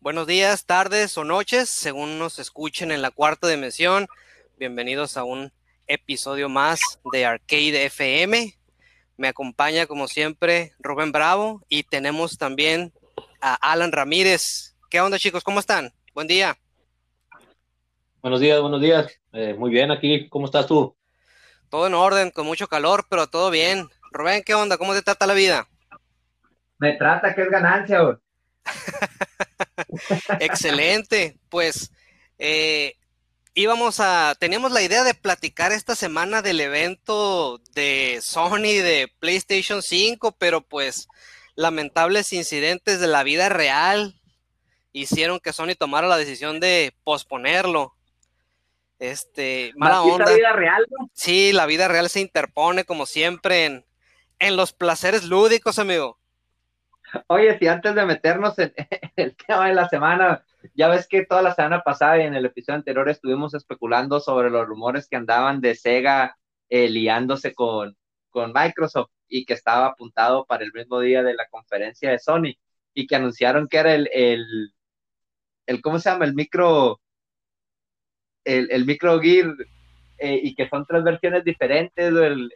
Buenos días, tardes o noches, según nos escuchen en la cuarta dimensión. Bienvenidos a un episodio más de Arcade FM. Me acompaña, como siempre, Rubén Bravo y tenemos también a Alan Ramírez. ¿Qué onda, chicos? ¿Cómo están? Buen día. Buenos días, buenos días. Eh, muy bien aquí. ¿Cómo estás tú? Todo en orden, con mucho calor, pero todo bien. Rubén, ¿qué onda? ¿Cómo te trata la vida? Me trata que es ganancia. Excelente. Pues eh, íbamos a, teníamos la idea de platicar esta semana del evento de Sony de PlayStation 5, pero pues lamentables incidentes de la vida real hicieron que Sony tomara la decisión de posponerlo. Este, mala onda. La vida real, Sí, la vida real se interpone como siempre en, en los placeres lúdicos, amigo. Oye, si antes de meternos en, el tema de la semana, ya ves que toda la semana pasada y en el episodio anterior estuvimos especulando sobre los rumores que andaban de Sega eh, liándose con, con Microsoft y que estaba apuntado para el mismo día de la conferencia de Sony y que anunciaron que era el, el, el ¿cómo se llama? El micro, el, el micro Gear eh, y que son tres versiones diferentes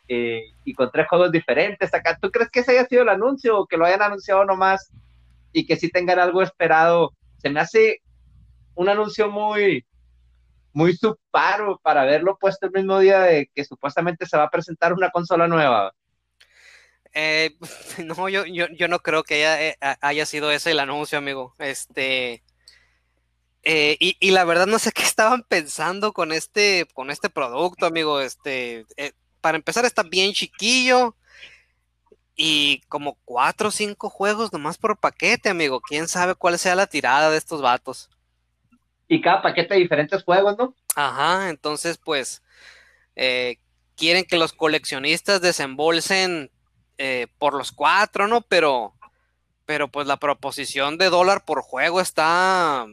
eh, y con tres juegos diferentes acá. ¿Tú crees que ese haya sido el anuncio o que lo hayan anunciado nomás y que sí tengan algo esperado? Se me hace un anuncio muy, muy suparo para haberlo puesto el mismo día de que supuestamente se va a presentar una consola nueva. Eh, no, yo, yo, yo, no creo que haya, haya sido ese el anuncio, amigo. Este, eh, y, la verdad no sé qué estaban pensando con este, con este producto, amigo. Este, eh, para empezar está bien chiquillo y como cuatro o cinco juegos nomás por paquete, amigo. ¿Quién sabe cuál sea la tirada de estos vatos? Y cada paquete de diferentes juegos, ¿no? Ajá, entonces pues eh, quieren que los coleccionistas desembolsen por los cuatro, ¿no? Pero, pero pues la proposición de dólar por juego está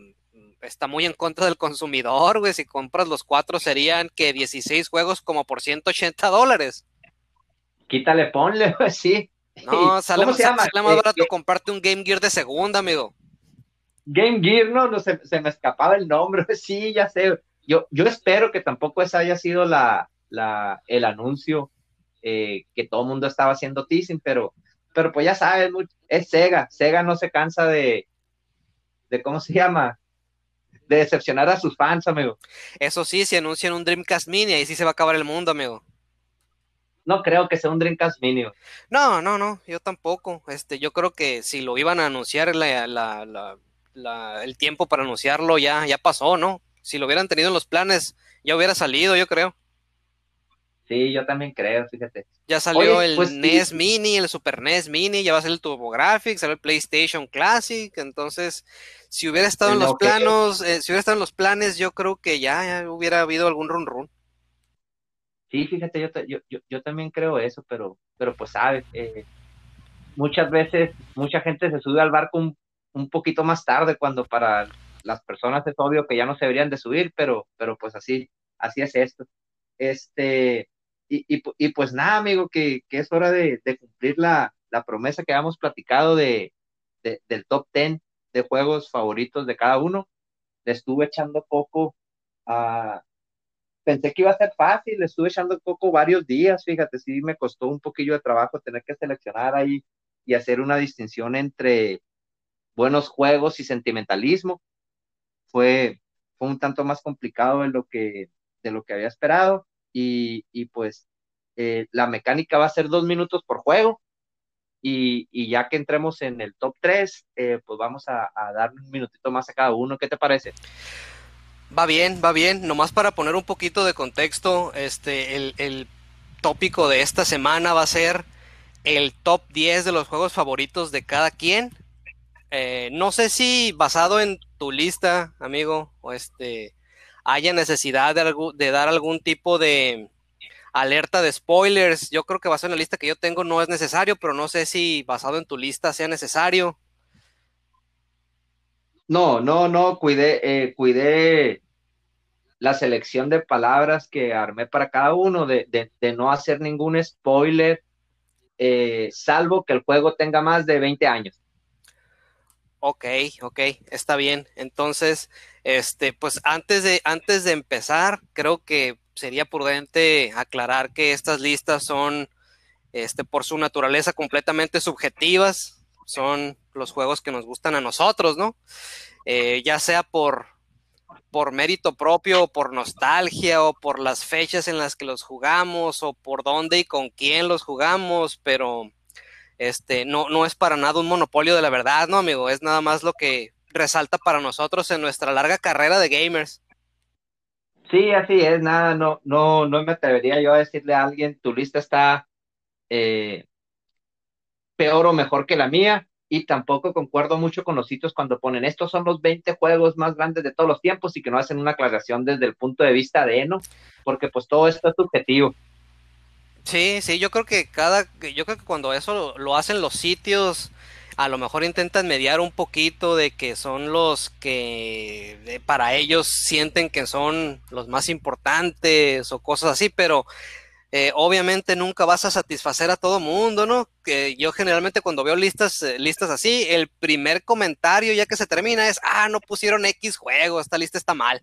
está muy en contra del consumidor, güey. Si compras los cuatro serían que 16 juegos como por 180 dólares. Quítale, ponle, güey, sí. No, sale, más, barato comprarte un Game Gear de segunda, amigo. Game Gear, no, no se, me escapaba el nombre, sí, ya sé. Yo, yo espero que tampoco esa haya sido la, la, el anuncio eh, que todo el mundo estaba haciendo teasing, pero, pero pues ya sabes, es Sega. Sega no se cansa de, de ¿cómo se llama? De decepcionar a sus fans, amigo. Eso sí, si anuncian un Dreamcast Mini, ahí sí se va a acabar el mundo, amigo. No creo que sea un Dreamcast Mini. No, no, no, yo tampoco. Este, yo creo que si lo iban a anunciar, el tiempo para anunciarlo ya, ya pasó, ¿no? Si lo hubieran tenido en los planes, ya hubiera salido, yo creo. Sí, yo también creo, fíjate. Ya salió el pues NES Mini, el Super NES Mini, ya va a ser el TurboGrafx, salió el PlayStation Classic, entonces si hubiera estado en los planos, eh, si hubiera estado en los planes, yo creo que ya, hubiera habido algún run run. Sí, fíjate, yo, yo, yo, yo también creo eso, pero, pero pues sabes, eh, muchas veces mucha gente se sube al barco un, un, poquito más tarde cuando para las personas es obvio que ya no se deberían de subir, pero, pero pues así, así es esto. Este, y, pues nada, amigo, que, es hora de, cumplir la, promesa que habíamos platicado de, del top 10 de juegos favoritos de cada uno. Le estuve echando coco a... Pensé que iba a ser fácil, le estuve echando coco varios días, fíjate, sí me costó un poquillo de trabajo tener que seleccionar ahí y hacer una distinción entre buenos juegos y sentimentalismo. Fue, fue un tanto más complicado de lo que, de lo que había esperado y, pues eh, la mecánica va a ser dos minutos por juego y, ya que entremos en el top 3, eh, pues vamos a, darle un minutito más a cada uno. ¿Qué te parece? Va bien, va bien. Nomás para poner un poquito de contexto, este, el, tópico de esta semana va a ser el top 10 de los juegos favoritos de cada quien. Eh, no sé si basado en tu lista, amigo, o este, haya necesidad de, de dar algún tipo de alerta de spoilers. Yo creo que basado en la lista que yo tengo no es necesario, pero no sé si basado en tu lista sea necesario. No, no, no, cuidé, eh, cuidé la selección de palabras que armé para cada uno, de, no hacer ningún spoiler, eh, salvo que el juego tenga más de 20 años. Ok, ok, está bien. Entonces, este, pues antes de, antes de empezar, creo que sería prudente aclarar que estas listas son, este, por su naturaleza completamente subjetivas. Son los juegos que nos gustan a nosotros, ¿no? Eh, ya sea por, por mérito propio, o por nostalgia, o por las fechas en las que los jugamos, o por dónde y con quién los jugamos, pero este, no, no es para nada un monopolio de la verdad, ¿no, amigo? Es nada más lo que resalta para nosotros en nuestra larga carrera de gamers. Sí, así es, nada, no, no, no me atrevería yo a decirle a alguien, tu lista está eh, peor o mejor que la mía, y tampoco concuerdo mucho con los sitios cuando ponen estos son los 20 juegos más grandes de todos los tiempos y que no hacen una aclaración desde el punto de vista de Eno, porque pues todo esto es subjetivo. Sí, sí, yo creo que cada, yo creo que cuando eso lo, hacen los sitios, a lo mejor intentan mediar un poquito de que son los que para ellos sienten que son los más importantes o cosas así, pero eh, obviamente nunca vas a satisfacer a todo mundo, ¿no? Que yo generalmente cuando veo listas, eh, listas así, el primer comentario ya que se termina es, ah, no pusieron X juego, esta lista está mal.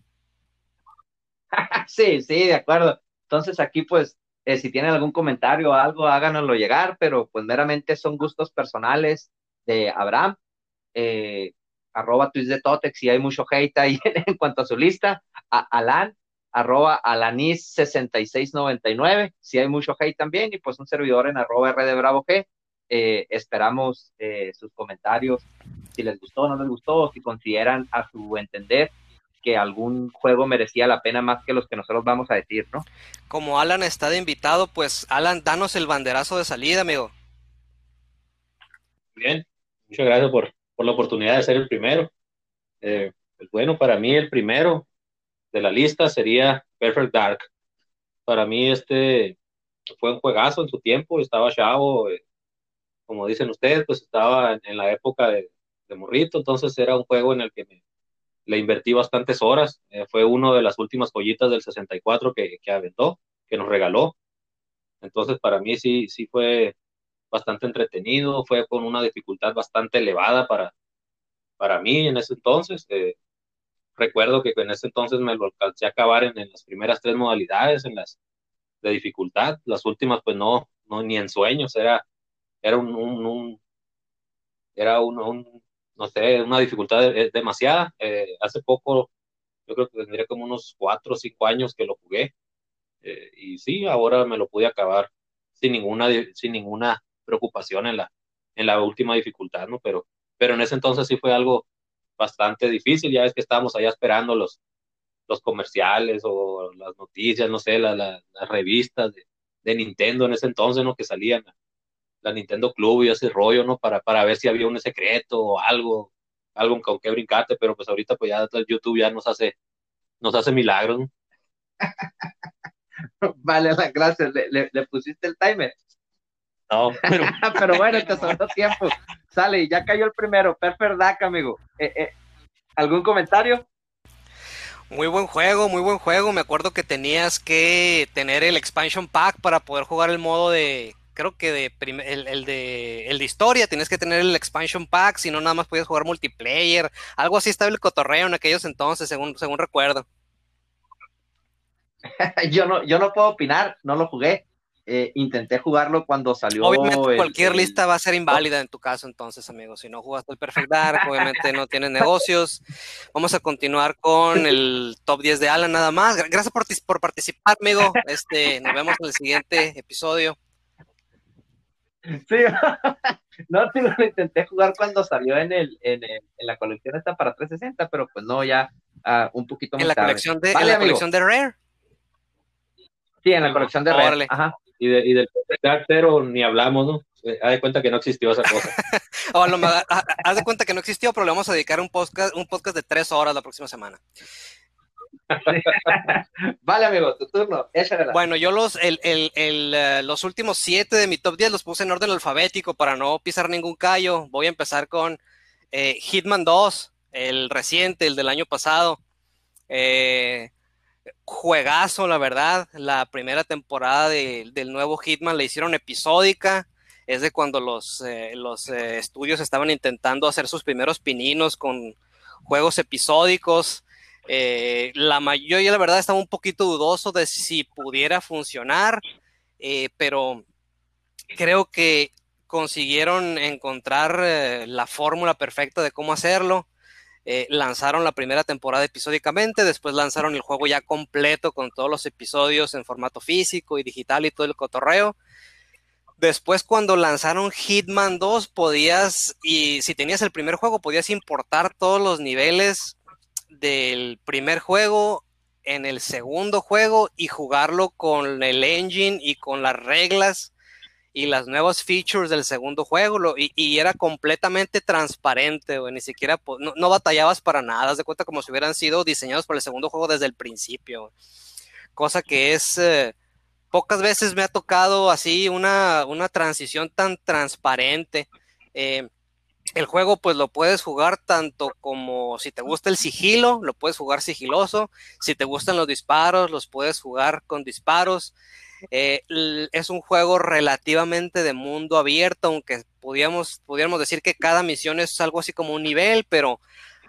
sí, sí, de acuerdo. Entonces aquí pues eh, si tienen algún comentario o algo, háganoslo llegar, pero pues meramente son gustos personales de Abraham. Eh, arroba tweets de Totex y hay mucho hate ahí en cuanto a su lista. A Alan, arroba alanis6699, si hay mucho hate también, y pues un servidor en arroba rdbravo g. Eh, esperamos sus comentarios, si les gustó o no les gustó, si consideran a su entender que algún juego merecía la pena más que los que nosotros vamos a decir, ¿no? Como Alan está de invitado, pues Alan, danos el banderazo de salida, amigo. Bien, muchas gracias por, la oportunidad de ser el primero. Eh, pues bueno, para mí el primero de la lista sería Perfect Dark. Para mí este fue un juegazo en su tiempo, estaba chavo, eh, como dicen ustedes, pues estaba en, la época de, de morrito, entonces era un juego en el que me, le invertí bastantes horas. Eh, fue uno de las últimas joyitas del 64 que, que aventó, que nos regaló. Entonces, para mí sí, sí fue bastante entretenido, fue con una dificultad bastante elevada para, para mí en ese entonces. Eh, recuerdo que en ese entonces me lo alcancé a acabar en, las primeras tres modalidades, en las de dificultad. Las últimas, pues no, no ni en sueños, era, era un, un era un, un, no sé, una dificultad demasiada. Eh, hace poco, yo creo que tendría como unos cuatro o cinco años que lo jugué. Eh, y sí, ahora me lo pude acabar sin ninguna, sin ninguna preocupación en la, en la última dificultad, ¿no? Pero, pero en ese entonces sí fue algo bastante difícil. Ya es que estábamos allá esperando los, los comerciales o las noticias, no sé, las revistas de, Nintendo en ese entonces, ¿no? Que salían la Nintendo Club y ese rollo, ¿no? Para, para ver si había un secreto o algo, algo con que brincarte, pero pues ahorita pues ya YouTube ya nos hace, nos hace milagros, ¿no? vale, gracias. ¿Le, le, pusiste el timer? No, pero... pero bueno, te sobró tiempo. Sale, ya cayó el primero. Perfect Duck, amigo. Eh, eh, ¿Algún comentario? Muy buen juego, muy buen juego. Me acuerdo que tenías que tener el expansion pack para poder jugar el modo de creo que de el, de, el de historia tienes que tener el expansion pack, si no nada más podías jugar multiplayer, algo así estaba el cotorreo en aquellos entonces, según, según recuerdo. yo no, yo no puedo opinar, no lo jugué. Eh, intenté jugarlo cuando salió. Obviamente, cualquier lista va a ser inválida en tu caso, entonces, amigo. Si no jugaste el Perfect Dark, obviamente no tienes negocios. Vamos a continuar con el top 10 de Alan, nada más. Gracias por, por participar, amigo. Este, nos vemos en el siguiente episodio. Sí, no, sí, lo intenté jugar cuando salió en, el, en, la colección esta para 360, pero pues no, ya uh, un poquito más ¿En la Colección de, ¿En la colección de Rare? Sí, en la colección de Rare. Ajá. Y, de, y del Dark Zero ni hablamos, ¿no? Haz de cuenta que no existió esa cosa. o lo, haz de cuenta que no existió, pero le vamos a dedicar un podcast, un podcast de tres horas la próxima semana. vale, amigo, tu turno. Bueno, yo los, el, el, el, eh, los últimos siete de mi top 10 los puse en orden alfabético para no pisar ningún callo. Voy a empezar con eh, Hitman 2, el reciente, el del año pasado. Eh, juegazo, la verdad. La primera temporada del nuevo Hitman la hicieron episódica. es de cuando los, eh, los eh, estudios estaban intentando hacer sus primeros pininos con juegos episódicos. Eh, la mayoría, la verdad, estaba un poquito dudoso de si pudiera funcionar, pero creo que consiguieron encontrar la fórmula perfecta de cómo hacerlo. Lanzaron la primera temporada episódicamente, después lanzaron el juego ya completo con todos los episodios en formato físico y digital y todo el cotorreo. Después cuando lanzaron Hitman 2 podías, y si tenías el primer juego, podías importar todos los niveles del primer juego en el segundo juego y jugarlo con el engine y con las reglas y las nuevas features del segundo juego y, era completamente transparente, ni siquiera no, batallabas para nada, haz de cuenta como si hubieran sido diseñados para el segundo juego desde el principio, cosa que es eh, pocas veces me ha tocado así una, transición tan transparente. Eh, el juego pues lo puedes jugar tanto como si te gusta el sigilo, lo puedes jugar sigiloso, si te gustan los disparos, los puedes jugar con disparos. Eh, es un juego relativamente de mundo abierto, aunque pudiéramos, pudiéramos decir que cada misión es algo así como un nivel, pero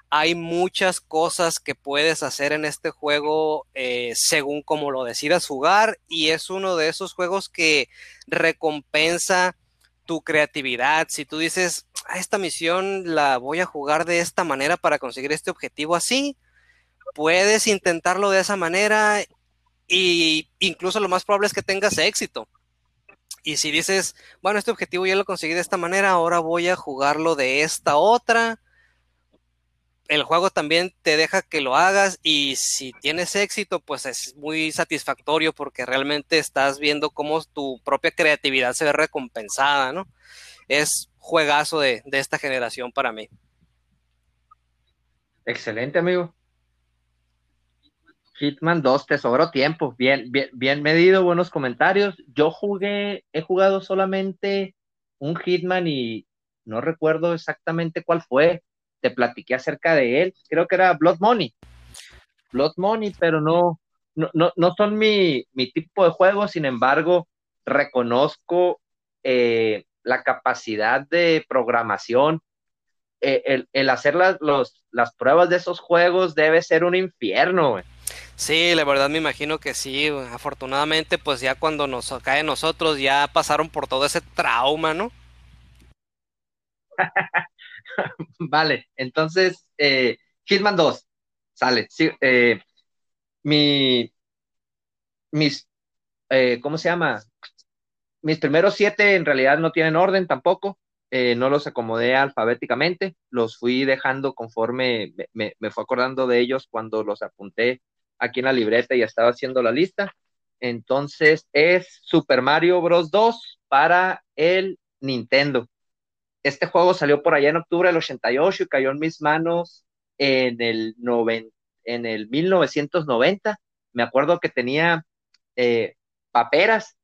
hay muchas cosas que puedes hacer en este juego eh, según como lo decidas jugar y es uno de esos juegos que recompensa tu creatividad. Si tú dices, a esta misión la voy a jugar de esta manera para conseguir este objetivo así, puedes intentarlo de esa manera y incluso lo más probable es que tengas éxito. Y si dices, bueno, este objetivo ya lo conseguí de esta manera, ahora voy a jugarlo de esta otra el juego también te deja que lo hagas y si tienes éxito, pues es muy satisfactorio porque realmente estás viendo cómo tu propia creatividad se ve recompensada, ¿no? Es juegazo de, esta generación para mí. Excelente, amigo. Hitman 2, te sobró tiempo, bien, bien, bien medido, buenos comentarios. Yo jugué, he jugado solamente un Hitman y no recuerdo exactamente cuál fue te platiqué acerca de él, creo que era Blood Money. Blood Money, pero no, no, no, son mi, tipo de juego, sin embargo, reconozco eh, la capacidad de programación. Eh, el, hacer las, las pruebas de esos juegos debe ser un infierno. Sí, la verdad me imagino que sí. Afortunadamente, pues ya cuando nos cae nosotros, ya pasaron por todo ese trauma, ¿no? vale, entonces, eh, Hitman 2, sale. Eh, mi, mis, eh, ¿cómo se llama? Mis primeros siete en realidad no tienen orden tampoco. Eh, no los acomodé alfabéticamente, los fui dejando conforme me, me, fue acordando de ellos cuando los apunté aquí en la libreta y estaba haciendo la lista. Entonces es Super Mario Bros. 2 para el Nintendo. Este juego salió por allá en octubre del 88 y cayó en mis manos en el, en el 1990. Me acuerdo que tenía eh, paperas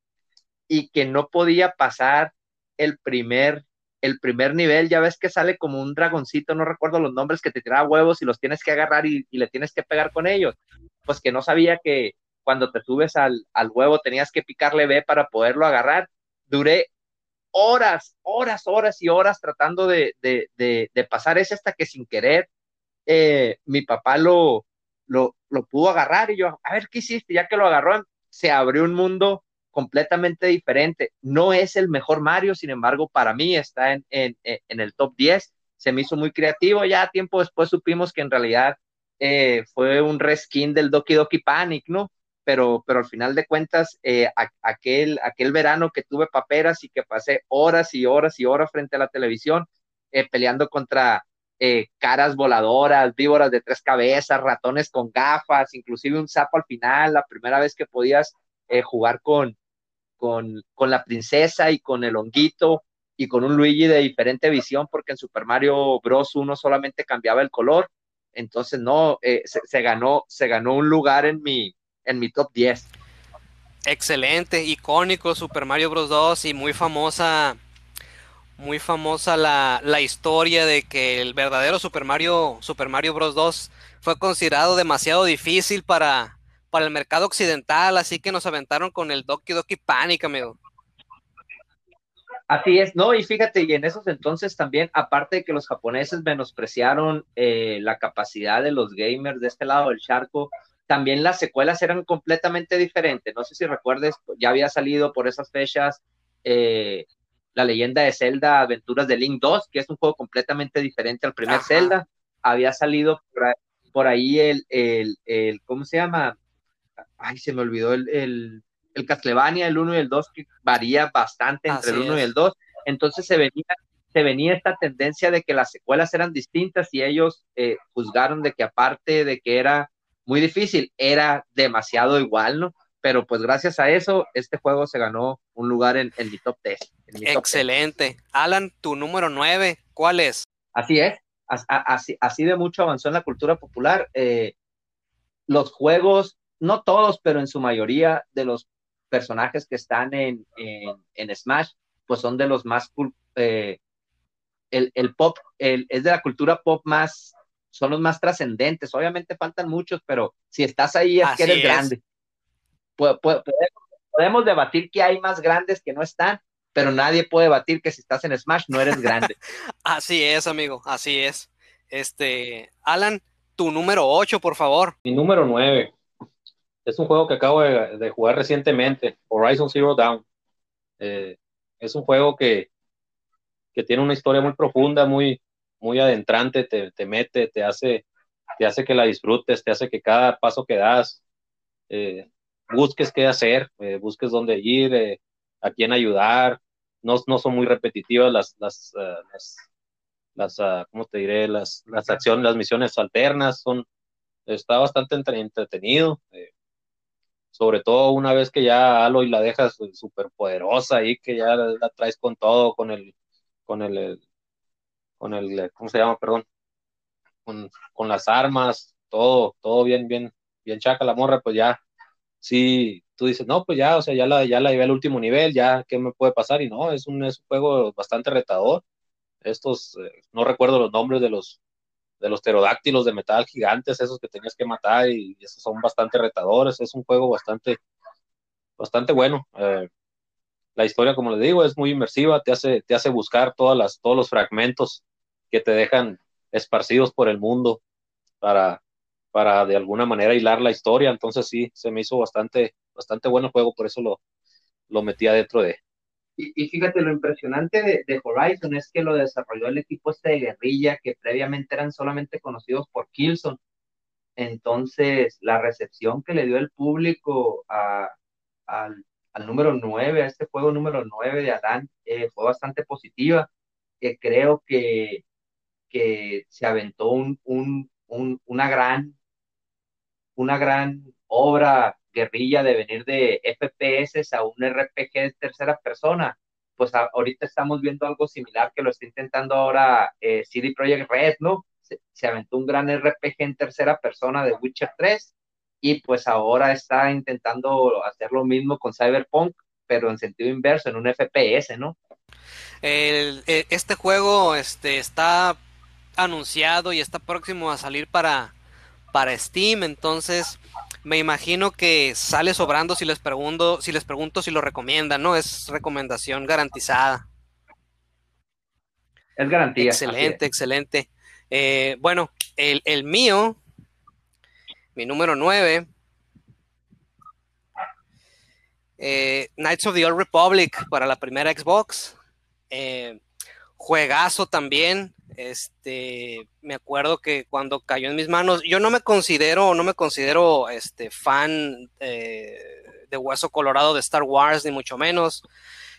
y que no podía pasar el primer, el primer nivel. Ya ves que sale como un dragoncito, no recuerdo los nombres, que te tiraba huevos y los tienes que agarrar y, le tienes que pegar con ellos. Pues que no sabía que cuando te subes al, al huevo tenías que picarle B para poderlo agarrar. Duré horas, horas, horas y horas tratando de, pasar ese hasta que sin querer eh, mi papá lo, lo, pudo agarrar y yo, a ver, ¿qué hiciste? Ya que lo agarró, se abrió un mundo completamente diferente. No es el mejor Mario, sin embargo, para mí está en, el top 10. Se me hizo muy creativo. Ya tiempo después supimos que en realidad eh, fue un reskin del Doki Doki Panic, ¿no? pero, pero al final de cuentas, eh, aquel, aquel verano que tuve paperas y que pasé horas y horas y horas frente a la televisión eh, peleando contra caras voladoras, víboras de tres cabezas, ratones con gafas, inclusive un sapo al final, la primera vez que podías jugar con, con, con la princesa y con el honguito y con un Luigi de diferente visión, porque en Super Mario Bros. uno solamente cambiaba el color. Entonces, no, se, ganó, se ganó un lugar en mi, en mi top 10. Excelente, icónico Super Mario Bros. 2 y muy famosa, muy famosa la, historia de que el verdadero Super Mario, Super Mario Bros. 2 fue considerado demasiado difícil para, para el mercado occidental, así que nos aventaron con el Doki Doki Panic, amigo. Así es, no, y fíjate, y en esos entonces también, aparte de que los japoneses menospreciaron eh, la capacidad de los gamers de este lado del charco, también las secuelas eran completamente diferentes. No sé si recuerdes, ya había salido por esas fechas eh, la leyenda de Zelda Aventuras de Link 2, que es un juego completamente diferente al primer Zelda. Había salido por ahí, el, el, el, ¿cómo se llama? Ay, se me olvidó el, el, el Castlevania, el 1 y el 2, que varía bastante entre el 1 y el 2. Entonces se venía, se venía esta tendencia de que las secuelas eran distintas y ellos eh, juzgaron de que aparte de que era muy difícil, era demasiado igual, ¿no? Pero pues gracias a eso, este juego se ganó un lugar en, mi top 10. Excelente. Alan, tu número 9, ¿cuál es? Así es, así, así de mucho avanzó en la cultura popular. Eh, los juegos, no todos, pero en su mayoría de los personajes que están en, en, Smash, pues son de los más eh, el, el, pop, el, es de la cultura pop más son los más trascendentes. Obviamente faltan muchos, pero si estás ahí es que eres grande. podemos debatir que hay más grandes que no están, pero nadie puede debatir que si estás en Smash no eres grande. así es, amigo, así es. Este, Alan, tu número 8, por favor. Mi número 9. Es un juego que acabo de, jugar recientemente, Horizon Zero Dawn. Eh, es un juego que, que tiene una historia muy profunda, muy, muy adentrante, te, te, mete, te hace, te hace que la disfrutes, te hace que cada paso que das eh, busques qué hacer, eh, busques dónde ir, eh, a quién ayudar. No, no, son muy repetitivas las, las, las, las ah, ¿cómo te diré? Las, las acciones, las misiones alternas, son, está bastante entretenido. Sobre todo una vez que ya Aloy la dejas súper poderosa y que ya la, traes con todo, con el, con el con el, ¿cómo se llama? Perdón, con, con las armas, todo, todo bien, bien, bien chaca la morra, pues ya, sí, tú dices, no, pues ya, o sea, ya la, ya la llevé al último nivel, ya, ¿qué me puede pasar? Y no, es un, es un juego bastante retador. Estos, eh, no recuerdo los nombres de los, de los pterodáctilos de metal gigantes, esos que tenías que matar, y esos son bastante retadores, es un juego bastante, bastante bueno. Eh, la historia, como les digo, es muy inmersiva, te hace, te hace buscar todas las, todos los fragmentos que te dejan esparcidos por el mundo para, para de alguna manera hilar la historia. Entonces sí, se me hizo bastante, bastante bueno el juego, por eso lo, lo metí adentro de. Y, y fíjate, lo impresionante de, de, Horizon es que lo desarrolló el equipo este de guerrilla, que previamente eran solamente conocidos por Killzone. Entonces, la recepción que le dio el público a, al, al, número 9, a este juego número 9 de Adán, eh, fue bastante positiva. que creo que que se aventó un, una, gran, una gran obra guerrilla de venir de FPS a un RPG de tercera persona. Pues ahorita estamos viendo algo similar que lo está intentando ahora eh, CD Projekt Red, ¿no? Se, aventó un gran RPG en tercera persona de Witcher 3 y pues ahora está intentando hacer lo mismo con Cyberpunk, pero en sentido inverso, en un FPS, ¿no? El, eh, este juego este, está anunciado y está próximo a salir para, para Steam, entonces me imagino que sale sobrando si les pregunto, si les pregunto si lo recomiendan, ¿no? Es recomendación garantizada. Es garantía. Excelente, excelente. Eh, bueno, el, el, mío, mi número 9, eh, Knights of the Old Republic para la primera Xbox. Eh, juegazo también. Este, me acuerdo que cuando cayó en mis manos, yo no me considero, no me considero este fan eh, de Hueso Colorado de Star Wars, ni mucho menos.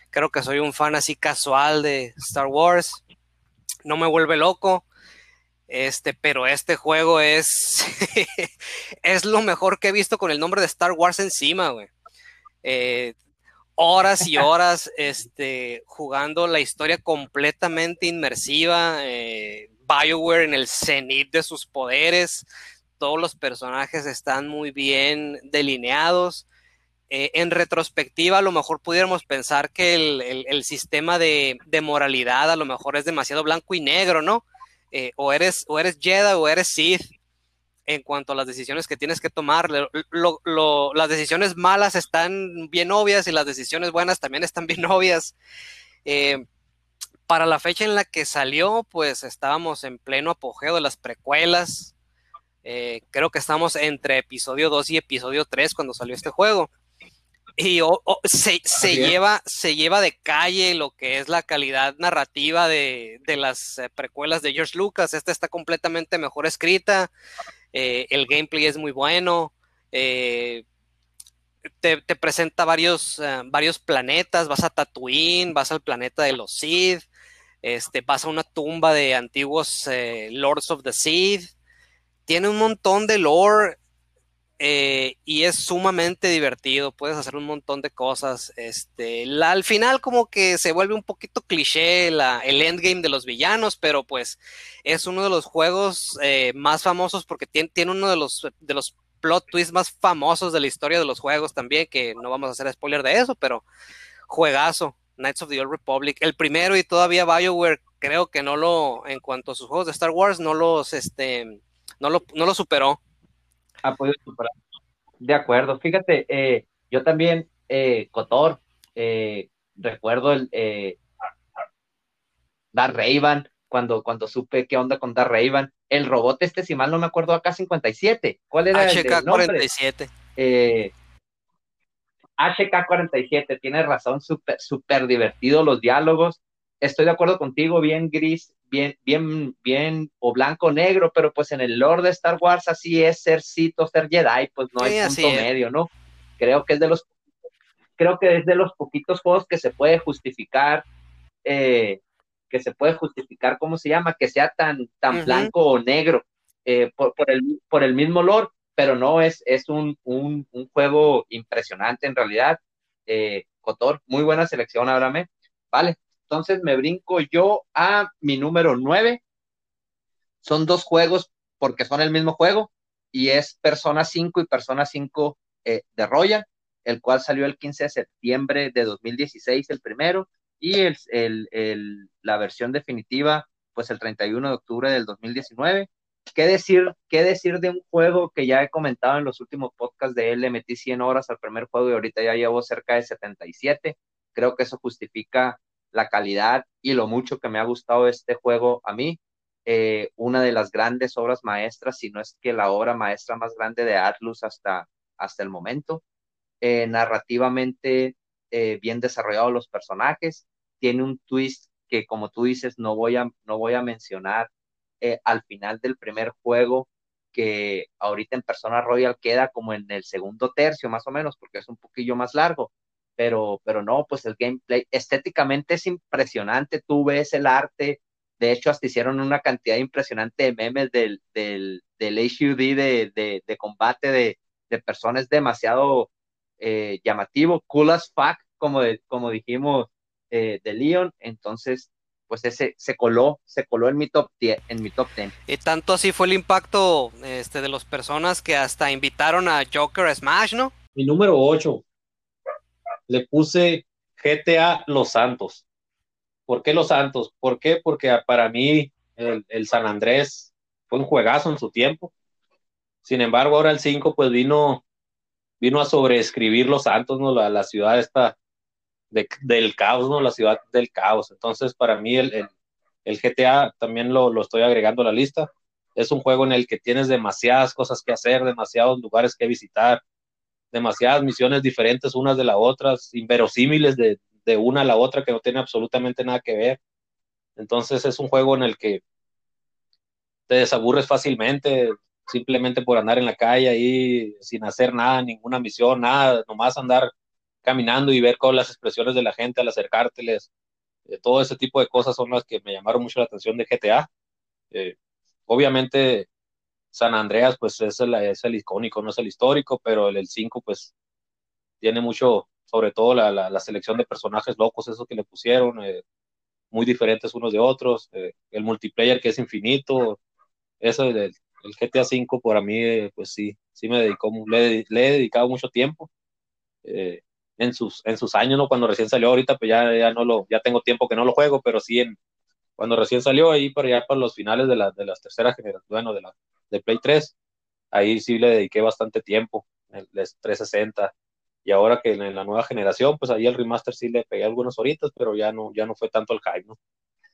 Creo que soy un fan así casual de Star Wars. No me vuelve loco. Este, pero este juego es, es lo mejor que he visto con el nombre de Star Wars encima, güey. Eh, horas y horas este, jugando la historia completamente inmersiva. Eh, Bioware en el cenit de sus poderes. Todos los personajes están muy bien delineados. Eh, en retrospectiva, a lo mejor pudiéramos pensar que el, sistema de, moralidad a lo mejor es demasiado blanco y negro, ¿no? Eh, o, eres, o eres Jedi o eres Sith en cuanto a las decisiones que tienes que tomar. las decisiones malas están bien obvias y las decisiones buenas también están bien obvias. Eh, para la fecha en la que salió, pues estábamos en pleno apogeo de las precuelas. Eh, creo que estamos entre episodio 2 y episodio 3 cuando salió este juego. Y se, lleva, se lleva de calle lo que es la calidad narrativa de, las eh, precuelas de George Lucas. Esta está completamente mejor escrita. Eh, el gameplay es muy bueno. te, presenta varios, varios planetas. Vas a Tatooine, vas al planeta de los Sith. Este, vas a una tumba de antiguos Lords of the Sith tiene un montón de lore eh, y es sumamente divertido. Puedes hacer un montón de cosas. Este, al final, como que se vuelve un poquito cliché el endgame de los villanos, pero pues es uno de los juegos eh, más famosos porque tiene, tiene, uno de los, de los plot twists más famosos de la historia de los juegos también, que no vamos a hacer spoiler de eso, pero juegazo. Knights of the Old Republic, el primero y todavía BioWare, creo que no lo, en cuanto a sus juegos de Star Wars, no los, este, no lo, no lo superó. Ha podido superar. De acuerdo, fíjate, eh, yo también, eh, Cotor, eh, recuerdo el eh, Dar Raven, cuando, cuando supe qué onda con Dar Raven, el robot este, si mal no me acuerdo, AK-57, ¿cuál era el, HK-47. Eh, HK-47, tiene razón, súper super divertido los diálogos, estoy de acuerdo contigo, bien gris, bien, bien, bien, o blanco negro, pero pues en el lore de Star Wars así es ser Sith ser Jedi, pues no hay punto medio, ¿no? Creo que es de los, creo que es de los poquitos juegos que se puede justificar, eh, que se puede justificar, ¿cómo se llama? Que sea tan, tan blanco o negro eh, por, el, por el mismo lore, pero no, es, es un, un, juego impresionante en realidad. Eh, Cotor, muy buena selección, háblame. Vale, entonces me brinco yo a mi número 9. Son dos juegos porque son el mismo juego y es Persona 5 y Persona 5 eh, de Royal, el cual salió el 15 de septiembre de 2016 el primero y el, la versión definitiva pues el 31 de octubre del 2019. ¿Qué decir, ¿Qué decir de un juego que ya he comentado en los últimos podcasts de él? Le metí 100 horas al primer juego y ahorita ya llevo cerca de 77. Creo que eso justifica la calidad y lo mucho que me ha gustado este juego a mí. Eh, una de las grandes obras maestras, si no es que la obra maestra más grande de Atlus hasta, hasta el momento. Eh, narrativamente eh, bien desarrollados los personajes. Tiene un twist que, como tú dices, no voy a, no voy a mencionar al final del primer juego, que ahorita en Persona Royal queda como en el segundo tercio, más o menos, porque es un poquillo más largo pero, pero no, pues el gameplay estéticamente es impresionante, tú ves el arte, de hecho hasta hicieron una cantidad impresionante de memes del, del, del HUD de, de, combate de, de, personas demasiado eh, llamativo, cool as fuck, como, como dijimos eh, de Leon, entonces pues ese se coló, se coló en mi top 10, en mi top 10. Y tanto así fue el impacto este, de las personas que hasta invitaron a Joker a Smash, ¿no? Mi número 8, le puse GTA Los Santos. ¿Por qué Los Santos? ¿Por qué? Porque para mí el, San Andrés fue un juegazo en su tiempo. Sin embargo, ahora el 5 pues vino, vino a sobreescribir Los Santos, ¿no? La, la ciudad esta del caos, ¿no? La ciudad del caos. Entonces, para mí el, el, GTA también lo, lo, estoy agregando a la lista. Es un juego en el que tienes demasiadas cosas que hacer, demasiados lugares que visitar, demasiadas misiones diferentes unas de las otras, inverosímiles de, de una a la otra que no tiene absolutamente nada que ver. Entonces es un juego en el que te desaburres fácilmente, simplemente por andar en la calle ahí sin hacer nada, ninguna misión, nada, nomás andar caminando y ver con las expresiones de la gente al acercárteles. Eh, todo ese tipo de cosas son las que me llamaron mucho la atención de GTA. Eh, obviamente San Andreas, pues es el, es el icónico, no es el histórico, pero el 5, pues tiene mucho, sobre todo la, la, selección de personajes locos, eso que le pusieron, eh, muy diferentes unos de otros, eh, el multiplayer que es infinito, eso del el GTA 5 para mí, eh, pues sí, sí me dedicó, le, le he dedicado mucho tiempo. en sus, en sus años, ¿no? Cuando recién salió ahorita, pues ya, ya no lo, ya tengo tiempo que no lo juego, pero sí en, cuando recién salió ahí para allá para los finales de, la, de las terceras generaciones, bueno, de la de Play 3, ahí sí le dediqué bastante tiempo, el 360, y ahora que en la nueva generación, pues ahí el remaster sí le pegué algunas horitas, pero ya no, ya no fue tanto el hype, ¿no?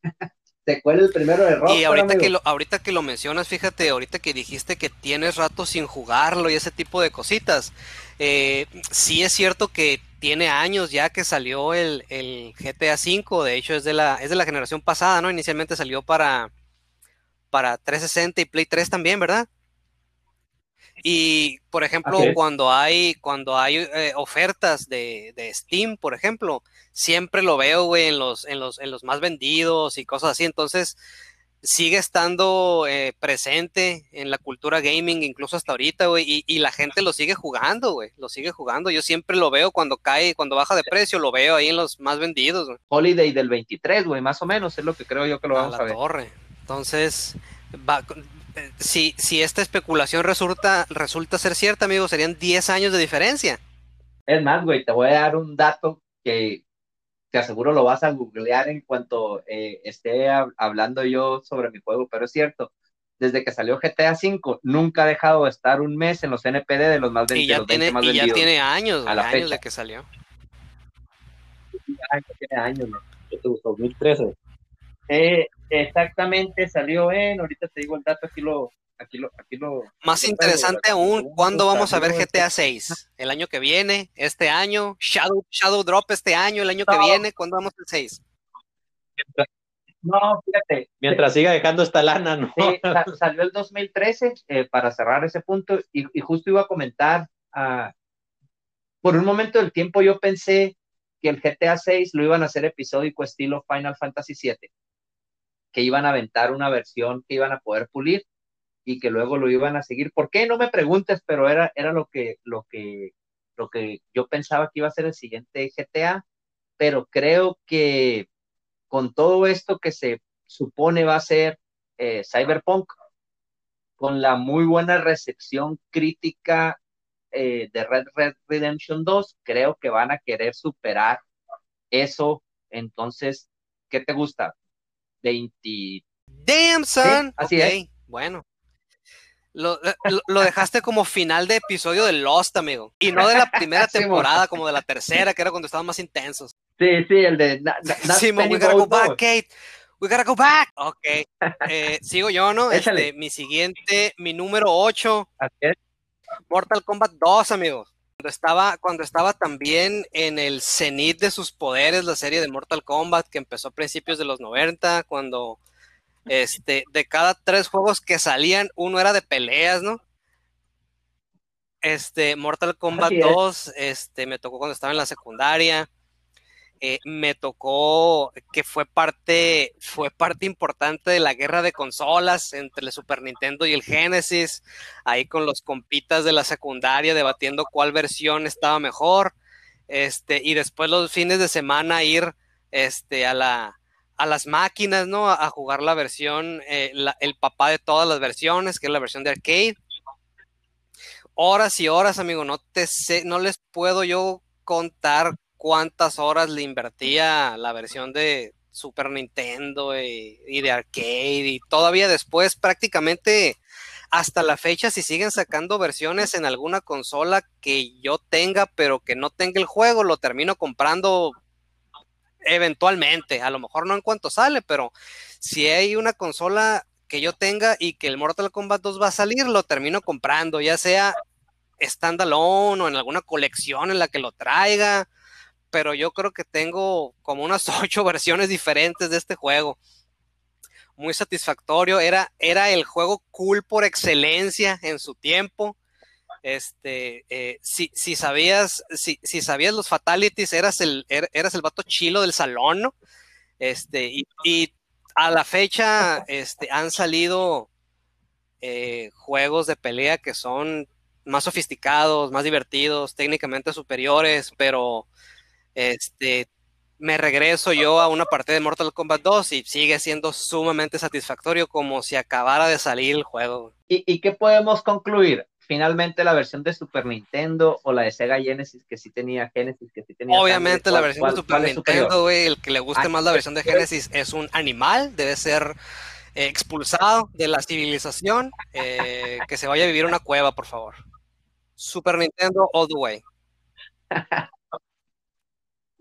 ¿Te cuál el primero de Rockstar, Y ahorita amigo? que, lo, ahorita que lo mencionas, fíjate, ahorita que dijiste que tienes rato sin jugarlo y ese tipo de cositas, eh, sí es cierto que tiene años ya que salió el, el GTA V, de hecho es de la, es de la generación pasada, ¿no? Inicialmente salió para, para 360 y Play 3 también, ¿verdad? Y, por ejemplo, cuando hay, cuando hay eh, ofertas de, de Steam, por ejemplo, siempre lo veo, güey, en los, en los, en los más vendidos y cosas así. Entonces, sigue estando eh, presente en la cultura gaming, incluso hasta ahorita, güey, y, y la gente lo sigue jugando, güey, lo sigue jugando. Yo siempre lo veo cuando cae, cuando baja de precio, lo veo ahí en los más vendidos, Holiday del 23, güey, más o menos, es lo que creo yo que lo a vamos la a ver. torre. Entonces, va- eh, si, si esta especulación resulta, resulta ser cierta, amigo, serían 10 años de diferencia. Es más, güey, te voy a dar un dato que te aseguro lo vas a googlear en cuanto eh, esté hab- hablando yo sobre mi juego, pero es cierto, desde que salió GTA V, nunca ha dejado de estar un mes en los NPD de los más, ven- Y de ya los 20 tiene, más y ya tiene años, a la años fecha. de que salió. Tiene años, güey. ¿Qué te gustó? 2013. Eh, exactamente, salió en, ahorita te digo el dato, aquí lo, aquí lo, aquí lo. Más lo interesante traigo, aún, ¿cuándo vamos a ver GTA 6? ¿El año que viene? ¿Este año? ¿Shadow, Shadow Drop este año? ¿El año que viene? ¿Cuándo vamos al 6? No, fíjate, Mientras siga dejando esta lana, ¿no? Salió el 2013 eh, para cerrar ese punto y, y justo iba a comentar, ah, por un momento del tiempo yo pensé que el GTA 6 lo iban a hacer episódico estilo Final Fantasy 7, que iban a aventar una versión que iban a poder pulir y que luego lo iban a seguir. ¿Por qué? No me preguntes, pero era, era lo que, lo que, lo que yo pensaba que iba a ser el siguiente GTA, pero creo que con todo esto que se supone va a ser eh, Cyberpunk, con la muy buena recepción crítica eh, de Red Red Redemption 2, creo que van a querer superar eso. Entonces, ¿qué te gusta? 20. Damn, son. así Ok, es. Bueno. Lo, eh, lo- lo dejaste como final de episodio de Lost, amigo. Y no de la primera Sí, temporada, como de la tercera, que era cuando estaban más intensos. Sí, sí, el de. not Simon, Penny we gotta go back, Kate. We gotta go back. Ok. Eh, sigo yo, ¿no? Este, mi siguiente, mi número 8, Así es. Mortal Kombat 2, amigos. Cuando estaba, cuando estaba también en el cenit de sus poderes, la serie de Mortal Kombat, que empezó a principios de los 90, cuando este, de cada tres juegos que salían, uno era de peleas, ¿no? Este, Mortal Kombat es. 2, este, me tocó cuando estaba en la secundaria. Eh, me tocó que fue parte, fue parte importante de la guerra de consolas entre el Super Nintendo y el Genesis, ahí con los compitas de la secundaria debatiendo cuál versión estaba mejor, este, y después los fines de semana ir este, a, la, a las máquinas, ¿no? A, jugar la versión, eh, el papá de todas las versiones, que es la versión de arcade. Horas y horas, amigo, no te sé, no les puedo yo contar cuántas horas le invertía la versión de Super Nintendo y, de arcade y todavía después prácticamente hasta la fecha si siguen sacando versiones en alguna consola que yo tenga pero que no tenga el juego lo termino comprando eventualmente. A lo mejor no en cuanto sale pero si hay una consola que yo tenga y que el Mortal Kombat 2 va a salir lo termino comprando ya sea standalone o en alguna colección en la que lo traiga pero yo creo que tengo como unas ocho versiones diferentes de este juego. Muy satisfactorio. Era, era el juego cool por excelencia en su tiempo. Este, eh, si, si sabías, si, si sabías los fatalities, eras el, er- eras el vato chilo del salón, ¿no? Este, y, a la fecha, este, han salido eh, juegos de pelea que son más sofisticados, más divertidos, técnicamente superiores, pero este, me regreso yo a una parte de Mortal Kombat 2 y sigue siendo sumamente satisfactorio como si acabara de salir el juego. ¿Y, y qué podemos concluir? Finalmente la versión de Super Nintendo o la de Sega Genesis que sí tenía Genesis, que sí tenía Obviamente la ¿cuál- versión de Super? Nintendo, güey, el que le guste Ah, más la versión de Genesis es un animal, debe ser eh, expulsado de la civilización, eh, que se vaya a vivir a una cueva, por favor. Super Nintendo all the way.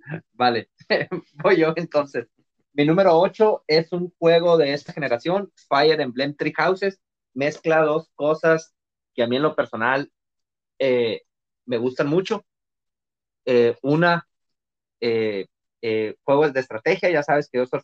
vale, voy yo entonces. Mi número 8 es un juego de esta generación, Fire Emblem Three Houses. Mezcla dos cosas que a mí en lo personal eh, me gustan mucho. Eh, una, eh, juegos de estrategia, ya sabes que yo soy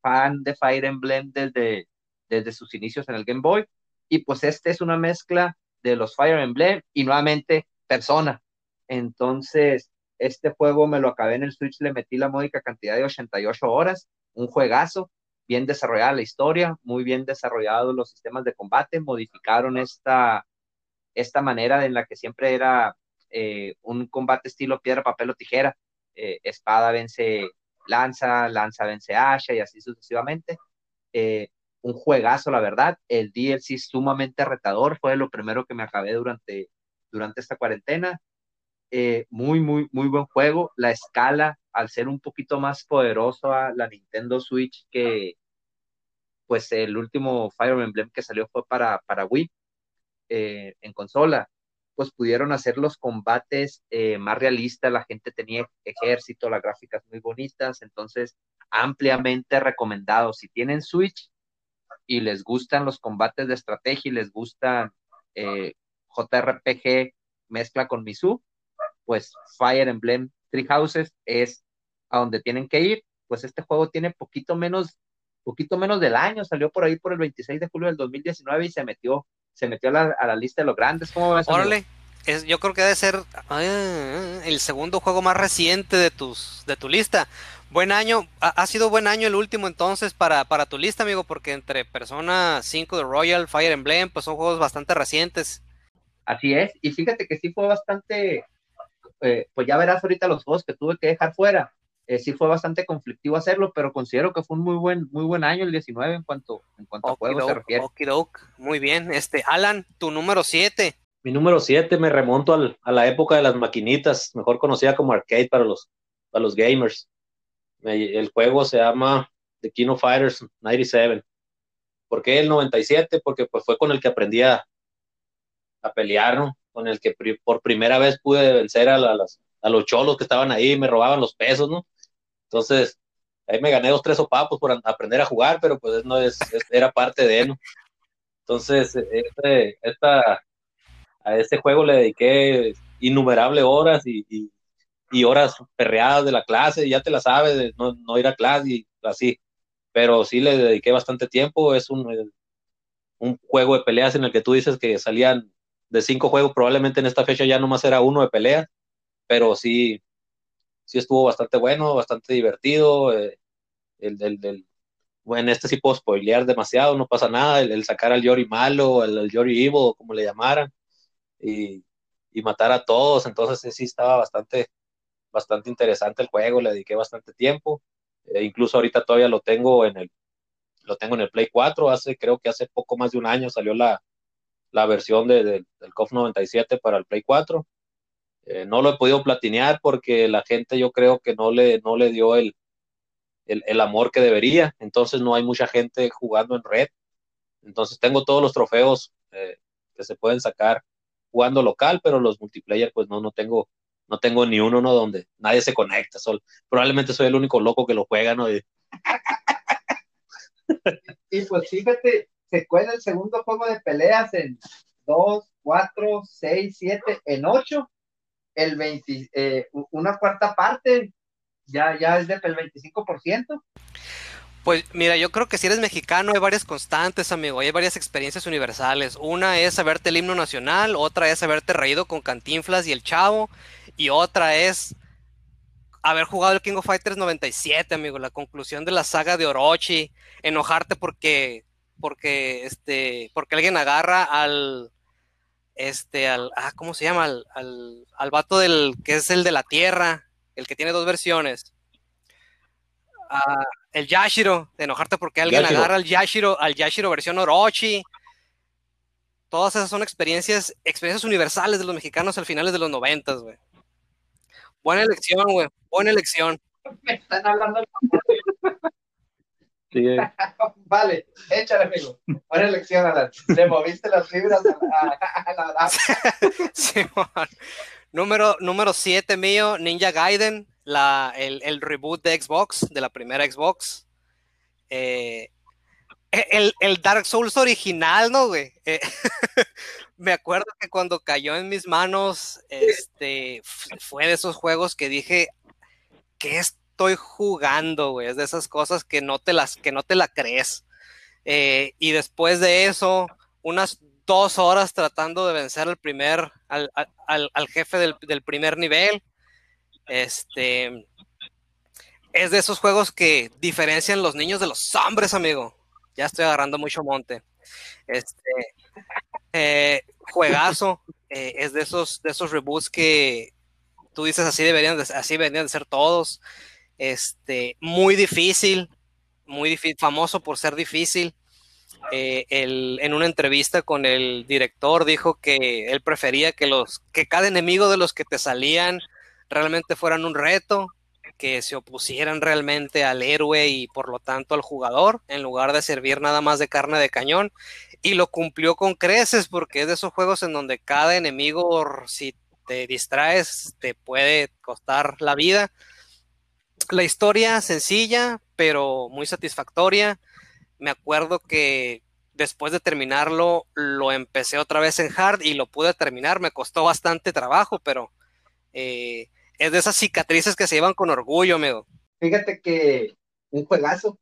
fan de Fire Emblem desde, desde sus inicios en el Game Boy. Y pues este es una mezcla de los Fire Emblem y nuevamente Persona. Entonces, este juego me lo acabé en el Switch, le metí la módica cantidad de 88 horas un juegazo, bien desarrollada la historia, muy bien desarrollados los sistemas de combate, modificaron esta, esta manera en la que siempre era eh, un combate estilo piedra, papel o tijera, eh, espada vence lanza, lanza vence asha y así sucesivamente. Eh, un juegazo, la verdad. El DLC sumamente retador, fue lo primero que me acabé durante, durante esta cuarentena. Muy, muy, muy buen juego. La escala al ser un poquito más poderoso a la Nintendo Switch que pues el último Fire Emblem que salió fue para, para Wii eh, en consola, pues pudieron hacer los combates eh, más realistas, la gente tenía ejército, las gráficas muy bonitas, entonces ampliamente recomendado. Si tienen Switch y les gustan los combates de estrategia y les gustan eh, JRPG mezcla con Misu, pues Fire Emblem Three Houses es a donde tienen que ir. Pues este juego tiene poquito menos, poquito menos del año, salió por ahí por el 26 de julio del 2019 y se metió, se metió a la, lista de los grandes. ¿Cómo ves? Órale. Es, yo creo que debe ser ah, el segundo juego más reciente de tus de tu lista. Buen año, ha, sido buen año el último entonces para, para tu lista, amigo, porque entre Persona 5 de Royal, Fire Emblem, pues son juegos bastante recientes. Así es, y fíjate que sí fue bastante eh, pues ya verás ahorita los juegos que tuve que dejar fuera. Eh, sí fue bastante conflictivo hacerlo, pero considero que fue un muy buen, muy buen año el 19 en cuanto, en cuanto a juegos se refiere. Muy bien. Este, Alan, tu número 7. Mi número 7 me remonto al, a la época de las maquinitas, mejor conocida como arcade para los, para los gamers. el juego se llama The King of Fighters 97. ¿Por qué el 97? Porque pues fue con el que aprendí a, a pelear, ¿no? Con el que por primera vez pude vencer a, los cholos que estaban ahí me robaban los pesos, ¿no? Entonces, ahí me gané dos, tres opapos por aprender a jugar, pero pues no es, era parte de, ¿no? Entonces, este, esta, a este juego le dediqué innumerables horas y, horas perreadas de la clase, ya te la sabes, no, no, ir a clase y así, pero sí le dediqué bastante tiempo, es un, un juego de peleas en el que tú dices que salían de cinco juegos, probablemente en esta fecha ya nomás era uno de pelea, pero sí, sí estuvo bastante bueno, bastante divertido. Eh, el, del, bueno, este sí puedo spoilear demasiado, no pasa nada. El, sacar al Yori malo, el, Yori Evo, como le llamaran, y, matar a todos. Entonces sí estaba bastante, bastante interesante el juego, le dediqué bastante tiempo. Eh, incluso ahorita todavía lo tengo en el, lo tengo en el Play 4. Hace, creo que hace poco más de un año salió la, la versión de, del COF 97 para el Play 4. Eh, no lo he podido platinear porque la gente yo creo que no le, no le dio el, el, amor que debería, entonces no hay mucha gente jugando en red. Entonces tengo todos los trofeos eh, que se pueden sacar jugando local, pero los multiplayer pues no, no tengo, no tengo ni uno ¿no? donde nadie se conecta. Sol, probablemente soy el único loco que lo juega, ¿no? Y, y pues fíjate, se cuela el segundo juego de peleas en 2, 4, 6, 7, en 8, el 20, eh, una cuarta parte, ya, ya es del 25%. Pues mira, yo creo que si eres mexicano hay varias constantes, amigo, hay varias experiencias universales. Una es saberte el himno nacional, otra es haberte reído con Cantinflas y el Chavo, y otra es haber jugado el King of Fighters 97, amigo, la conclusión de la saga de Orochi, enojarte porque porque este porque alguien agarra al este al ah, ¿cómo se llama? al, al, vato del que es el de la tierra, el que tiene dos versiones. Ah, el Yashiro, de enojarte porque alguien agarra al Yashiro, al Yashiro versión Orochi. Todas esas son experiencias, experiencias universales de los mexicanos al finales de los noventas, güey. Buena elección, güey. Buena elección. Me están hablando vale, échale, amigo. Buena elección, Alan. Le moviste las fibras a, la, sí, Número, número 7 mío, Ninja Gaiden, la, el, reboot de Xbox, de la primera Xbox. Eh, el, Dark Souls original, ¿no, güey? Eh, me acuerdo que cuando cayó en mis manos, este, fue de esos juegos que dije, ¿qué estoy jugando, güey? Es de esas cosas que no te las, que no te la crees. Eh, y después de eso, unas dos horas tratando de vencer al primer, al, jefe del, primer nivel. Este es de esos juegos que diferencian los niños de los hombres, amigo. Ya estoy agarrando mucho monte. Este eh, juegazo. Eh, es de esos, de esos reboots que tú dices así deberían de, así deberían de ser todos. Este, muy difícil, muy difícil, famoso por ser difícil. Eh, en una entrevista con el director dijo que él prefería que, que cada enemigo de los que te salían realmente fueran un reto, que se opusieran realmente al héroe y por lo tanto al jugador, en lugar de servir nada más de carne de cañón. Y lo cumplió con creces porque es de esos juegos en donde cada enemigo, si te distraes, te puede costar la vida. La historia sencilla, pero muy satisfactoria me acuerdo que después de terminarlo lo empecé otra vez en hard y lo pude terminar. Me costó bastante trabajo, pero eh, es de esas cicatrices que se llevan con orgullo, amigo. Fíjate que un juegazo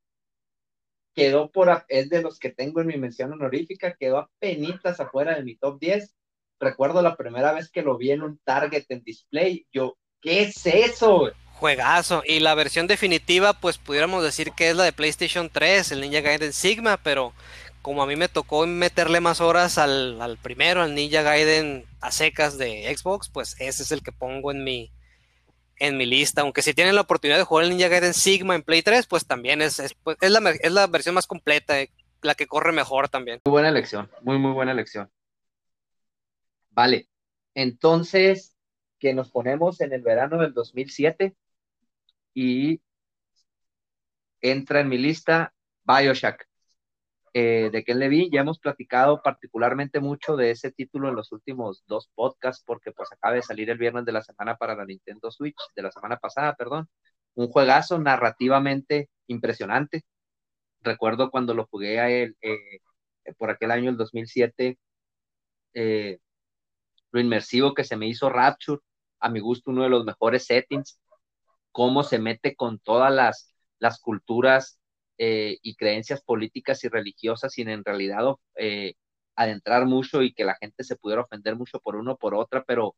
quedó por, es de los que tengo en mi mención honorífica, quedó a penitas afuera de mi top 10. Recuerdo la primera vez que lo vi en un Target en display, yo, ¿qué es eso? Juegazo. Y la versión definitiva, pues pudiéramos decir que es la de PlayStation 3, el Ninja Gaiden Sigma, pero como a mí me tocó meterle más horas al, primero, al Ninja Gaiden a secas de Xbox, pues ese es el que pongo en mi, en mi lista. Aunque si tienen la oportunidad de jugar el Ninja Gaiden Sigma en Play 3, pues también es, es, pues, la, es la, versión más completa, eh, la que corre mejor también. Muy buena elección, muy, muy buena elección. Vale, entonces que nos ponemos en el verano del 2007 y entra en mi lista Bioshock. Eh, de Ken Levine, ya hemos platicado particularmente mucho de ese título en los últimos dos podcasts, porque pues acaba de salir el viernes de la semana para la Nintendo Switch, de la semana pasada, perdón. Un juegazo narrativamente impresionante. Recuerdo cuando lo jugué a él eh, por aquel año, el 2007, eh, lo inmersivo que se me hizo Rapture, a mi gusto uno de los mejores settings cómo se mete con todas las, las culturas eh, y creencias políticas y religiosas sin en realidad eh, adentrar mucho y que la gente se pudiera ofender mucho por uno o por otra, pero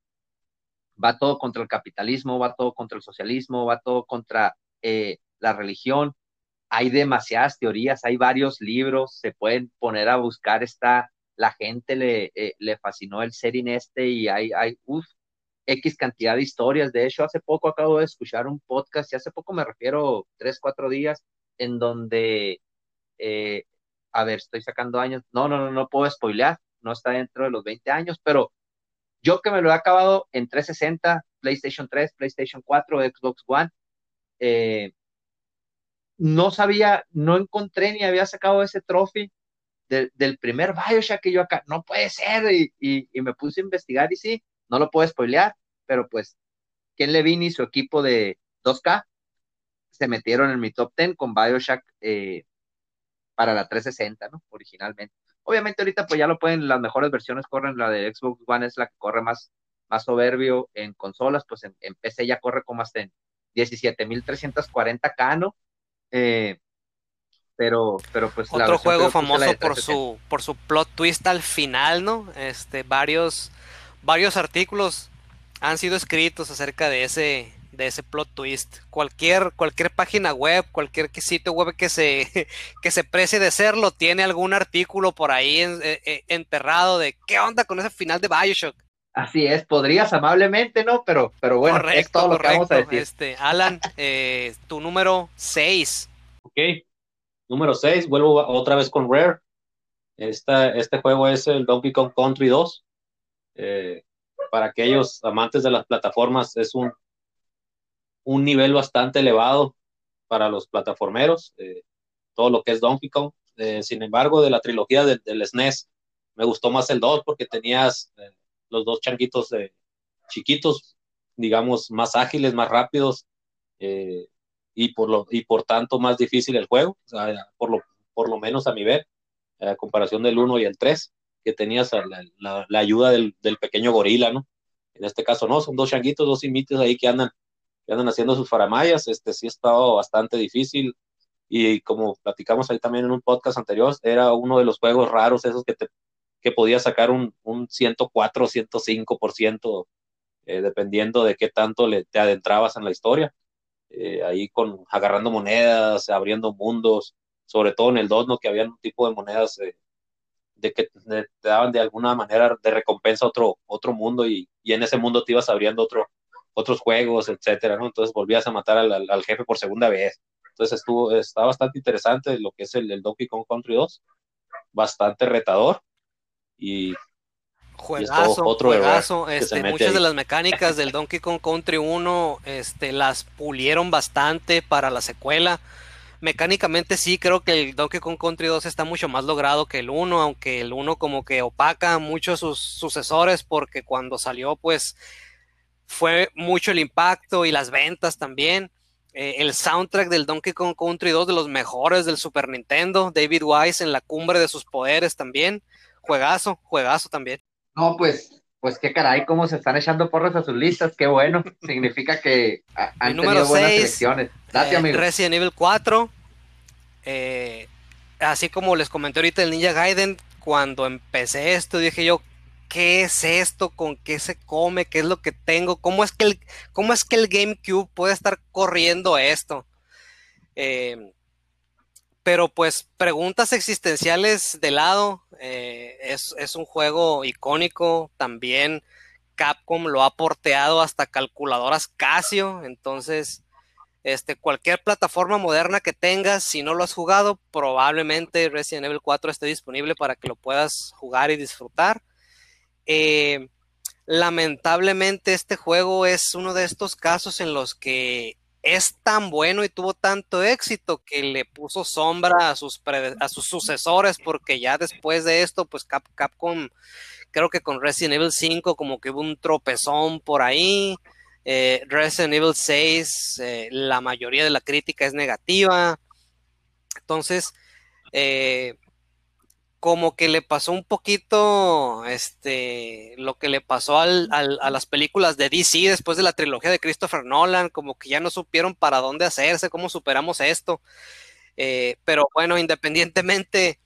va todo contra el capitalismo, va todo contra el socialismo, va todo contra eh, la religión. Hay demasiadas teorías, hay varios libros, se pueden poner a buscar, está, la gente le, le fascinó el ser este y hay, hay uf, X cantidad de historias. De hecho, hace poco acabo de escuchar un podcast, y hace poco me refiero tres, cuatro días, en donde, eh, a ver, estoy sacando años, no, no, no, no puedo spoilear, no está dentro de los 20 años, pero yo que me lo he acabado en 360, PlayStation 3, PlayStation 4, Xbox One, eh, no sabía, no encontré ni había sacado ese trophy del primer Bioshock que yo acá, no puede ser, y, y, me puse a investigar y sí, no lo puedo spoilear, pero pues Ken Levine y su equipo de 2K se metieron en mi top 10 con Bioshock eh, para la 360, ¿no? Originalmente. Obviamente ahorita pues ya lo pueden, las mejores versiones corren, la de Xbox One es la que corre más, más soberbio en consolas, pues en, PC ya corre como hasta en 17.340K, ¿no? Eh, pero, pero pues otro juego famoso por su por su plot twist al final, ¿no? Este varios varios artículos han sido escritos acerca de ese, de ese plot twist. Cualquier, cualquier página web, cualquier sitio web que se, que se precie de serlo, tiene algún artículo por ahí eh, eh, enterrado de qué onda con ese final de Bioshock. Así es, podrías amablemente, ¿no? Pero, pero bueno, correcto, es todo lo que vamos a decir. Este, Alan, eh, tu número 6. Ok, número 6, vuelvo otra vez con Rare. Esta, este juego es el Donkey Kong Country 2. Eh, para aquellos amantes de las plataformas es un, un nivel bastante elevado para los plataformeros, eh, todo lo que es Donkey Kong. Eh, sin embargo, de la trilogía del, SNES, me gustó más el 2 porque tenías los dos changuitos chiquitos, digamos, más ágiles, más rápidos, eh, y, por lo, y por tanto más difícil el juego, por, lo, por lo menos a mi ver, a comparación del 1 y el 3, que tenías la, ayuda del, pequeño gorila, ¿no? En este caso no, son dos changuitos, dos imites ahí que andan, que andan haciendo sus faramayas, este sí ha estado bastante difícil, y como platicamos ahí también en un podcast anterior, era uno de los juegos raros esos que te que podía sacar un, un 104, 105%, eh, dependiendo de qué tanto le, te adentrabas en la historia. Eh, ahí con agarrando monedas, abriendo mundos, sobre todo en el 2, ¿no? que había un tipo de monedas eh, de que te daban de alguna manera de recompensa otro, otro mundo y, y, en ese mundo te ibas abriendo otro, otros juegos, etcétera, ¿no? Entonces volvías a matar al, al, jefe por segunda vez. Entonces estuvo, está bastante interesante lo que es el, el Donkey Kong Country 2, bastante retador y Juegazo, otro juegazo. Este, muchas de las mecánicas del Donkey Kong Country 1 este, las pulieron bastante para la secuela. Mecánicamente sí, creo que el Donkey Kong Country 2 está mucho más logrado que el 1, aunque el 1 como que opaca mucho sus sucesores porque cuando salió pues fue mucho el impacto y las ventas también. Eh, el soundtrack del Donkey Kong Country 2 de los mejores del Super Nintendo, David Wise en la cumbre de sus poderes también juegazo, juegazo también. No, pues, pues qué caray, cómo se están echando porras a sus listas, qué bueno. Significa que han tenido buenas selecciones. Gracias, eh, amigo. Resident Evil 4. Eh, así como les comenté ahorita el Ninja Gaiden, cuando empecé esto dije yo, ¿qué es esto? ¿Con qué se come? ¿Qué es lo que tengo? ¿Cómo es que el, cómo es que el GameCube puede estar corriendo esto? Eh, pero pues preguntas existenciales de lado, eh, es, un juego icónico, también Capcom lo ha porteado hasta calculadoras Casio, entonces este, cualquier plataforma moderna que tengas, si no lo has jugado, probablemente Resident Evil 4 esté disponible para que lo puedas jugar y disfrutar. Eh, lamentablemente este juego es uno de estos casos en los que es tan bueno y tuvo tanto éxito que le puso sombra a sus, sucesores, porque ya después de esto, pues Capcom, creo que con Resident Evil 5 como que hubo un tropezón por ahí. Eh, Resident Evil 6, eh, la mayoría de la crítica es negativa. Entonces, eh, como que le pasó un poquito este lo que le pasó al, a las películas de DC después de la trilogía de Christopher Nolan, como que ya no supieron para dónde hacerse, cómo superamos esto. Eh, pero bueno, independientemente,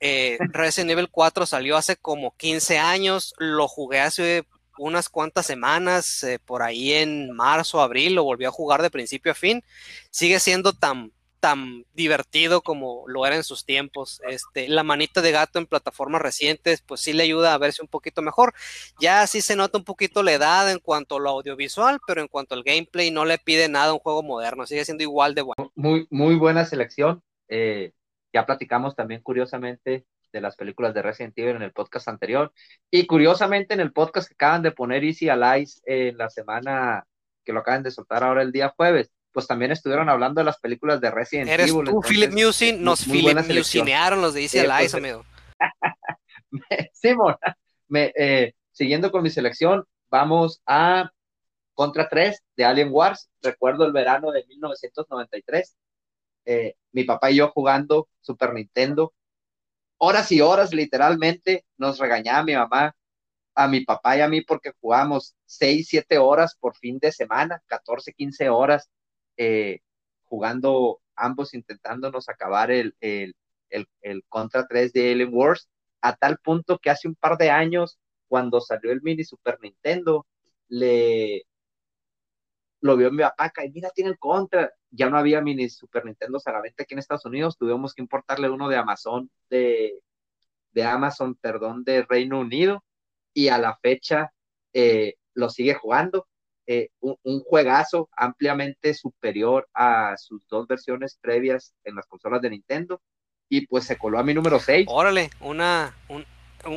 eh, Resident Evil 4 salió hace como 15 años, lo jugué hace unas cuantas semanas, eh, por ahí en marzo, abril, lo volví a jugar de principio a fin. Sigue siendo tan tan divertido como lo era en sus tiempos. Este, la manita de gato en plataformas recientes, pues sí le ayuda a verse un poquito mejor. Ya sí se nota un poquito la edad en cuanto a lo audiovisual, pero en cuanto al gameplay no le pide nada a un juego moderno, sigue siendo igual de bueno. Muy, muy buena selección. Eh, ya platicamos también curiosamente de las películas de Resident Evil en el podcast anterior. Y curiosamente en el podcast que acaban de poner Easy Allies en la semana que lo acaban de soltar ahora el día jueves, pues también estuvieron hablando de las películas de Resident Eres Evil. Tú, Philip Musin, nos Philip Musinearon los de Easy Allies, amigo. Simón, me, eh, siguiendo con mi selección, vamos a Contra 3 de Alien Wars. Recuerdo el verano de 1993. Eh, mi papá y yo jugando Super Nintendo. Horas y horas, literalmente, nos regañaba mi mamá, a mi papá y a mí porque jugamos 6, 7 horas por fin de semana, 14, 15 horas eh, jugando ambos intentándonos acabar el, el, el, Contra 3 de Alien Wars, a tal punto que hace un par de años, cuando salió el mini Super Nintendo, le lo vio mi papá, y mira, tiene el Contra, ya no había mini Super Nintendo a la venta aquí en Estados Unidos, tuvimos que importarle uno de Amazon, de, de Amazon, perdón, de Reino Unido, y a la fecha eh, lo sigue jugando, eh, un, juegazo ampliamente superior a sus dos versiones previas en las consolas de Nintendo. Y pues se coló a mi número 6. Órale, una,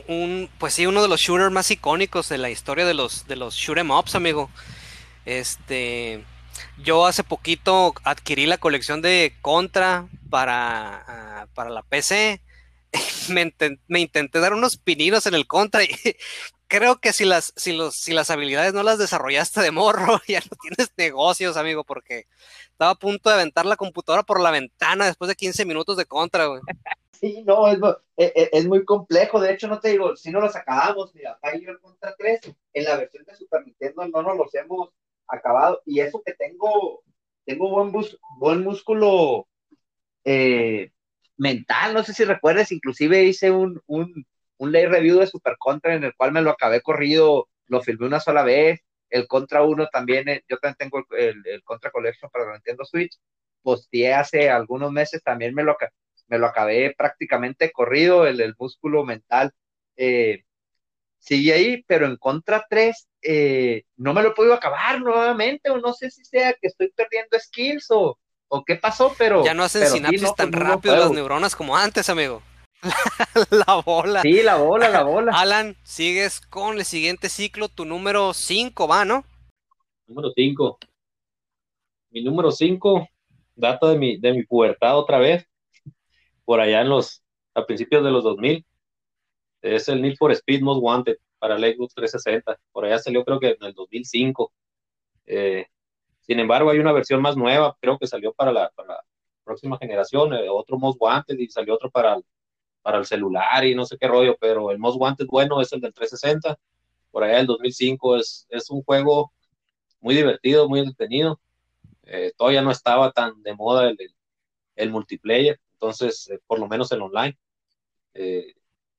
un, pues sí, uno de los shooters más icónicos de la historia de los, de los shoot em ups, amigo. Este, yo hace poquito adquirí la colección de Contra para, ah, para la PC. me, me, intenté dar unos pininos en el Contra y creo que si las, si, los, si las habilidades no las desarrollaste de morro, ya no tienes negocios, amigo, porque estaba a punto de aventar la computadora por la ventana después de 15 minutos de contra, güey. Sí, no, es, e, e, es, muy complejo. De hecho, no te digo, si no los acabamos, mira, el contra 3, en la versión de Super Nintendo no nos los hemos acabado. Y eso que tengo, tengo buen, bus, buen músculo eh, mental, no sé si recuerdes, inclusive hice un, un lay review de Super Contra en el cual me lo acabé corrido, lo filmé una sola vez. El Contra 1 también, eh, yo también tengo el, el Contra Collection para la Nintendo Switch. Posteé hace algunos meses, también me lo, me lo acabé prácticamente corrido, el, el músculo mental eh, sigue ahí, pero en contra 3 eh, no me lo he podido acabar nuevamente, o no sé si sea que estoy perdiendo skills o, o qué pasó, pero... Ya no hacen sinapsis tan pues, rápido las neuronas como antes, amigo. la bola. Sí, la bola, la bola. Alan, sigues con el siguiente ciclo, tu número 5 va, ¿no? Número 5. Mi número 5 data de mi, de mi pubertad otra vez por allá en los, a principios de los 2000. Es el Need for Speed Most Wanted para el Xbox 360. Por allá salió creo que en el 2005. Eh, sin embargo, hay una versión más nueva, creo que salió para la, próxima generación, eh, otro Most Wanted y salió otro para el, para el celular y no sé qué rollo, pero el Most Wanted bueno es el del 360. Por allá el 2005 es, es un juego muy divertido, muy entretenido. Eh, todavía no estaba tan de moda el, el multiplayer, entonces, eh, por lo menos en online. Eh,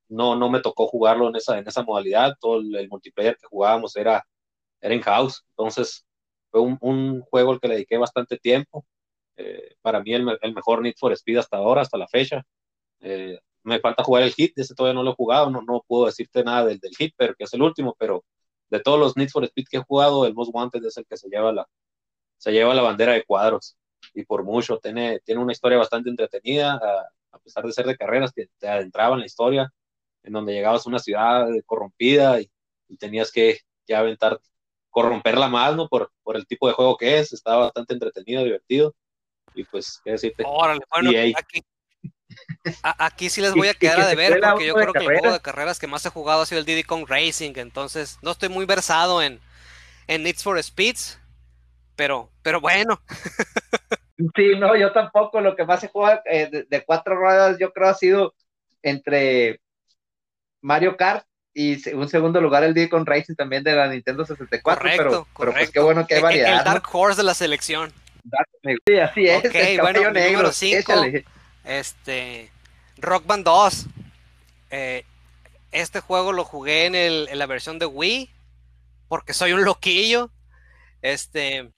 no, no me tocó jugarlo en esa, en esa modalidad, todo el, multiplayer que jugábamos era, era in-house, entonces fue un, juego al que le dediqué bastante tiempo. Eh, para mí el, mejor Need for Speed hasta ahora, hasta la fecha. Me falta jugar el Hit, ese todavía no lo he jugado, no, no puedo decirte nada del, del Hit, pero que es el último, pero de todos los Need for Speed que he jugado, el Most Wanted es el que se lleva la, se lleva la bandera de cuadros y por mucho. Tiene, tiene una historia bastante entretenida, a, pesar de ser de carreras, te, te, adentraba en la historia, en donde llegabas a una ciudad corrompida y, tenías que ya aventar, corromperla más, ¿no? Por, por el tipo de juego que es, estaba bastante entretenido, divertido. Y pues, ¿qué decirte? Órale, bueno, aquí, aquí sí les voy a quedar a deber, porque yo creo que el juego de carreras que más he jugado ha sido el Diddy Kong Racing, entonces no estoy muy versado en, en Need for Speeds, pero, pero bueno. Sí, no, yo tampoco. Lo que más se juega eh, de, cuatro ruedas, yo creo, ha sido entre Mario Kart y un segundo lugar el con Racing también de la Nintendo 64. pero, pero pues qué bueno que hay variedad. El, Dark Horse de la selección. Sí, así es. el bueno, negro. Cinco, este, Rock Band 2. Eh, este juego lo jugué en, el, la versión de Wii porque soy un loquillo. Este,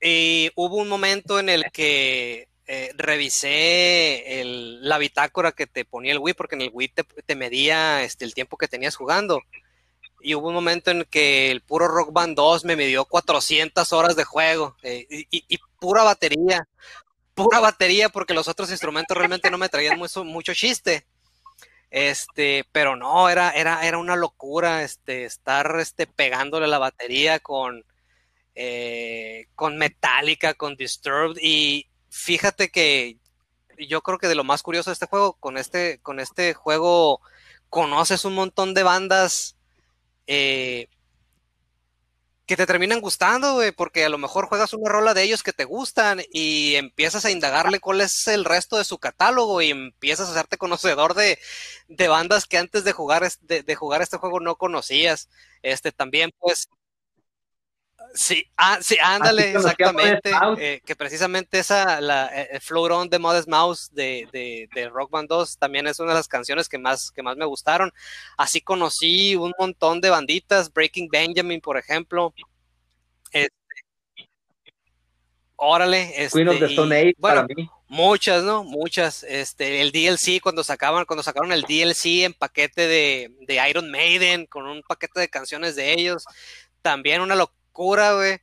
y hubo un momento en el que eh, revisé la bitácora que te ponía el Wii, porque en el Wii te, medía este, el tiempo que tenías jugando. Y hubo un momento en que el puro Rock Band 2 me midió 400 horas de juego eh, y, pura batería, pura batería, porque los otros instrumentos realmente no me traían mucho, mucho chiste. Este, pero no, era, era, era una locura este, estar este, pegándole la batería con, eh, con Metallica, con Disturbed, y fíjate que yo creo que de lo más curioso de este juego, con este, con este juego conoces un montón de bandas eh, que te terminan gustando, porque a lo mejor juegas una rola de ellos que te gustan y empiezas a indagarle cuál es el resto de su catálogo y empiezas a hacerte conocedor de, bandas que antes de jugar, de, de, jugar este juego no conocías. Este también, pues, Sí, ah, sí, ándale, exactamente. Eh, que precisamente esa, la eh, Float On de Modest Mouse de, de, de, Rock Band 2 también es una de las canciones que más, que más me gustaron. Así conocí un montón de banditas, Breaking Benjamin, por ejemplo. Este, órale, este, bueno, muchas, ¿no? Muchas. Este, el DLC cuando sacaban, cuando sacaron el DLC en paquete de, de Iron Maiden, con un paquete de canciones de ellos. También una locura cura, güey.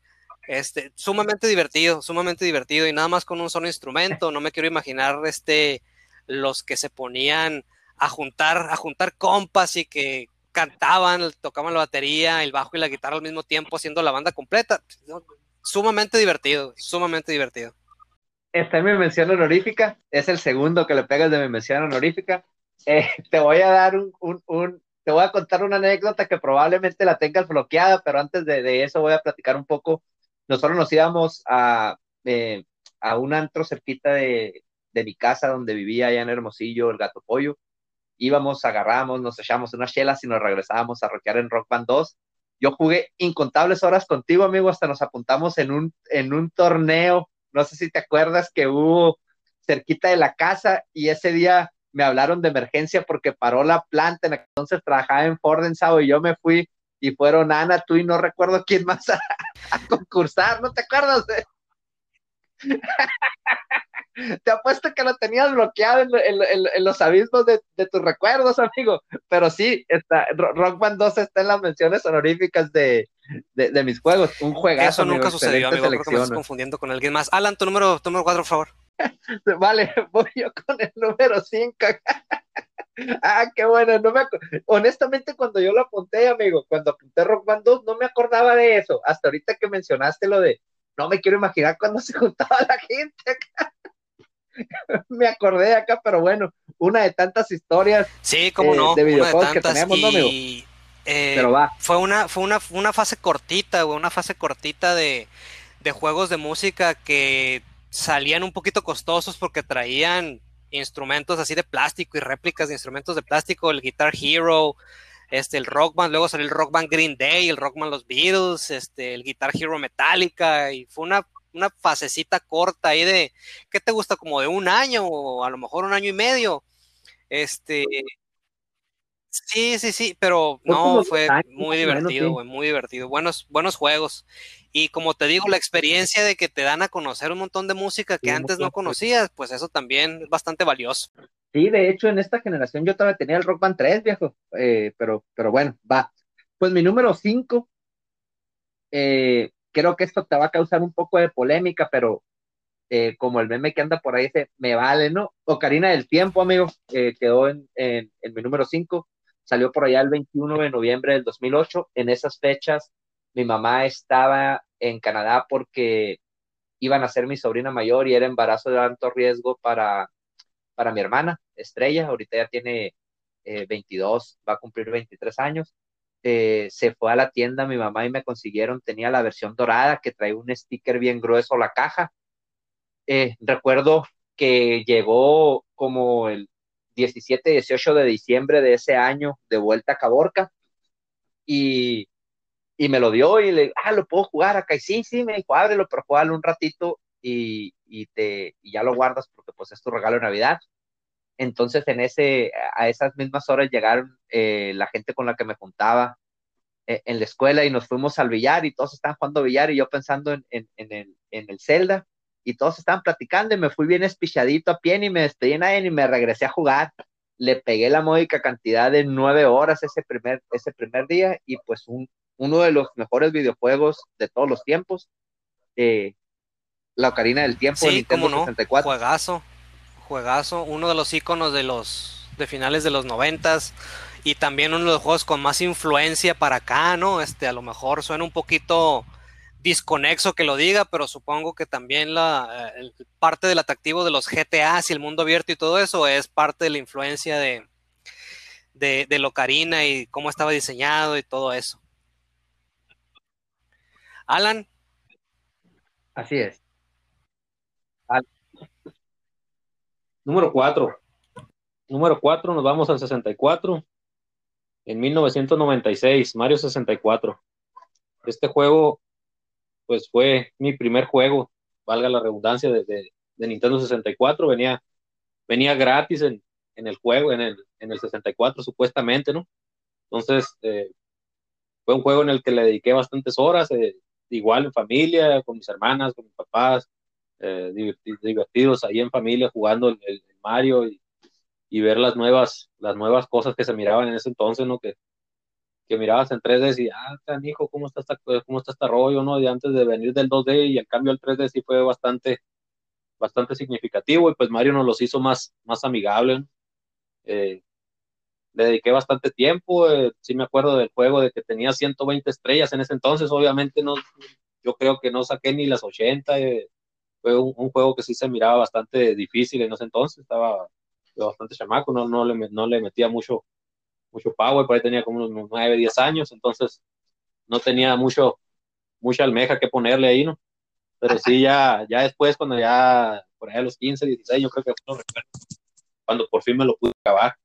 Este, sumamente divertido, sumamente divertido y nada más con un solo instrumento. No me quiero imaginar este, los que se ponían a juntar, a juntar compas y que cantaban, tocaban la batería, el bajo y la guitarra al mismo tiempo haciendo la banda completa. Sumamente divertido, sumamente divertido. Está en mi mención honorífica, es el segundo que le pegas de mi mención honorífica. Eh, te voy a dar un, te voy a contar una anécdota que probablemente la tengas bloqueada, pero antes de, eso voy a platicar un poco. Nosotros nos íbamos a, eh, a un antro cerquita de, mi casa donde vivía allá en Hermosillo, el Gato Pollo. Íbamos, agarramos, nos echamos unas chelas y nos regresábamos a rockear en Rock Band 2. Yo jugué incontables horas contigo, amigo, hasta nos apuntamos en un, en un torneo. No sé si te acuerdas que hubo cerquita de la casa y ese día me hablaron de emergencia porque paró la planta, entonces trabajaba en Ford en y yo me fui y fueron Ana, tú y no recuerdo quién más a, concursar, ¿no te acuerdas? te apuesto que lo tenías bloqueado en, los abismos de, tus recuerdos, amigo. Pero sí, está, Rock Band 2 está en las menciones honoríficas de, mis juegos. Un juegazo. Eso nunca sucedió, amigo. Creo que me estás confundiendo con alguien más. Alan, tu número, tu número 4, por favor. Vale, voy yo con el número 5. ah, qué bueno. No me Honestamente, cuando yo lo apunté, amigo, cuando apunté Rock Band 2, no me acordaba de eso. Hasta ahorita que mencionaste lo de, no me quiero imaginar cuando se juntaba la gente acá. me acordé acá, pero bueno, una de tantas historias. Sí, como eh, no, de videojuegos que tenemos, y, eh, pero va. Fue una, fue una, una fase cortita, una fase cortita de, de juegos de música que salían un poquito costosos porque traían instrumentos así de plástico y réplicas de instrumentos de plástico, el Guitar Hero, este, el Rock Band, luego salió el Rock Band Green Day, el Rock Band Los Beatles, este, el Guitar Hero Metallica, y fue una, una fasecita corta ahí de, ¿qué te gusta? Como de un año o a lo mejor un año y medio. Este, Sí, sí, sí, pero no, fue muy divertido, muy divertido. Buenos, buenos juegos. Y como te digo, la experiencia de que te dan a conocer un montón de música que antes no conocías, pues eso también es bastante valioso. Sí, de hecho, en esta generación yo todavía tenía el Rock Band 3, viejo, eh, pero, pero bueno, va. Pues mi número 5, eh, creo que esto te va a causar un poco de polémica, pero eh, como el meme que anda por ahí dice, me vale, ¿no? Ocarina del Tiempo, amigo, quedó en, en, en mi número 5 salió por allá el 21 de noviembre del 2008. En esas fechas, mi mamá estaba en Canadá porque iban a ser mi sobrina mayor y era embarazo de alto riesgo para, para mi hermana, Estrella. Ahorita ya tiene 22, eh, va a cumplir 23 años. Eh, se fue a la tienda mi mamá y me consiguieron, tenía la versión dorada que trae un sticker bien grueso la caja. Eh, recuerdo que llegó como el 17, 18 de diciembre de ese año de vuelta a Caborca y, y me lo dio y le, ah, lo puedo jugar acá. Y sí, sí, me dijo, ábrelo, pero jugalo un ratito y, y, te, y ya lo guardas porque pues es tu regalo de Navidad. Entonces en ese, a esas mismas horas llegaron eh, la gente con la que me juntaba eh, en la escuela y nos fuimos al billar y todos estaban jugando billar y yo pensando en, en, en el, en el Zelda y todos estaban platicando y me fui bien espichadito a pie y me despedí en y me regresé a jugar. Le pegué la módica cantidad de nueve horas ese primer, ese primer día y pues un, uno de los mejores videojuegos de todos los tiempos. Eh, la Ocarina del Tiempo sí, Nintendo no? 64. Juegazo, juegazo, uno de los iconos de los de finales de los noventas y también uno de los juegos con más influencia para acá, ¿no? Este, a lo mejor suena un poquito disconexo que lo diga, pero supongo que también la eh, parte del atractivo de los GTA y el mundo abierto y todo eso es parte de la influencia de, de, de Locarina y cómo estaba diseñado y todo eso. Alan. Así es. Número 4. Número 4, nos vamos al 64. En 1996, Mario 64. Este juego pues fue mi primer juego, valga la redundancia, de, de, Nintendo 64. Venía, venía gratis en, en el juego, en el, en el 64 supuestamente, ¿no? Entonces, eh, fue un juego en el que le dediqué bastantes horas, eh, igual en familia, con mis hermanas, con mis papás, eh, divertidos ahí en familia jugando el, el Mario y, y, ver las nuevas, las nuevas cosas que se miraban en ese entonces, ¿no? Que, que mirabas en 3D y, ah, canijo, ¿cómo está, esta, ¿cómo está este rollo, no? Y antes de venir del 2D y en cambio el 3D sí fue bastante, bastante significativo y pues Mario nos los hizo más, más amigables. Eh, le dediqué bastante tiempo, eh, sí me acuerdo del juego de que tenía 120 estrellas en ese entonces, obviamente no, yo creo que no saqué ni las 80, eh, fue un, juego que sí se miraba bastante difícil en ese entonces, estaba bastante chamaco, no, no, le, no le metía mucho, mucho power, por ahí tenía como unos 9, 10 años, entonces no tenía mucho, mucha almeja que ponerle ahí, ¿no? Pero sí, ya, ya después, cuando ya, por ahí a los 15, 16, yo creo que fue cuando por fin me lo pude acabar,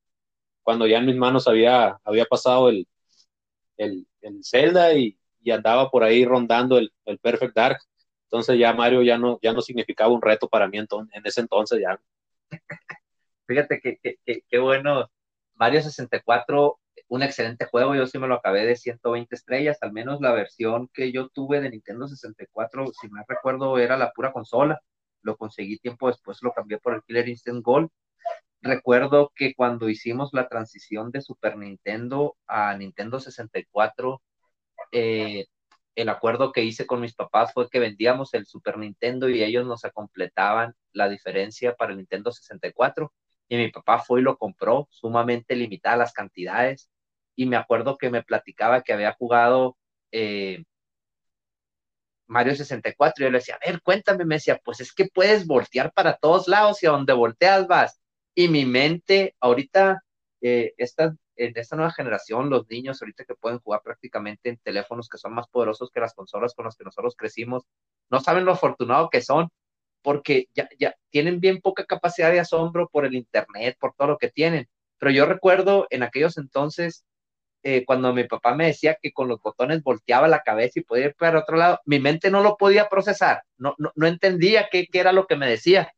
cuando ya en mis manos había, había pasado el, el, el Zelda y, y andaba por ahí rondando el, el, Perfect Dark. Entonces ya Mario ya no, ya no significaba un reto para mí entonces, en ese entonces ya. Fíjate que, que, que, bueno, Mario 64, un excelente juego, yo sí me lo acabé de 120 estrellas, al menos la versión que yo tuve de Nintendo 64, si me recuerdo, era la pura consola, lo conseguí tiempo después, lo cambié por el Killer Instant Gold. Recuerdo que cuando hicimos la transición de Super Nintendo a Nintendo 64, eh, el acuerdo que hice con mis papás fue que vendíamos el Super Nintendo y ellos nos completaban la diferencia para el Nintendo 64. Y mi papá fue y lo compró, sumamente limitadas las cantidades. Y me acuerdo que me platicaba que había jugado eh, Mario 64. Y yo le decía, a ver, cuéntame. Me decía, pues es que puedes voltear para todos lados y a donde volteas vas. Y mi mente, ahorita, eh, esta, en esta nueva generación, los niños ahorita que pueden jugar prácticamente en teléfonos que son más poderosos que las consolas con las que nosotros crecimos, no saben lo afortunado que son, porque ya, ya tienen bien poca capacidad de asombro por el Internet, por todo lo que tienen. Pero yo recuerdo en aquellos entonces, eh, cuando mi papá me decía que con los botones volteaba la cabeza y podía ir para otro lado, mi mente no lo podía procesar, no, no, no entendía qué, qué, era lo que me decía.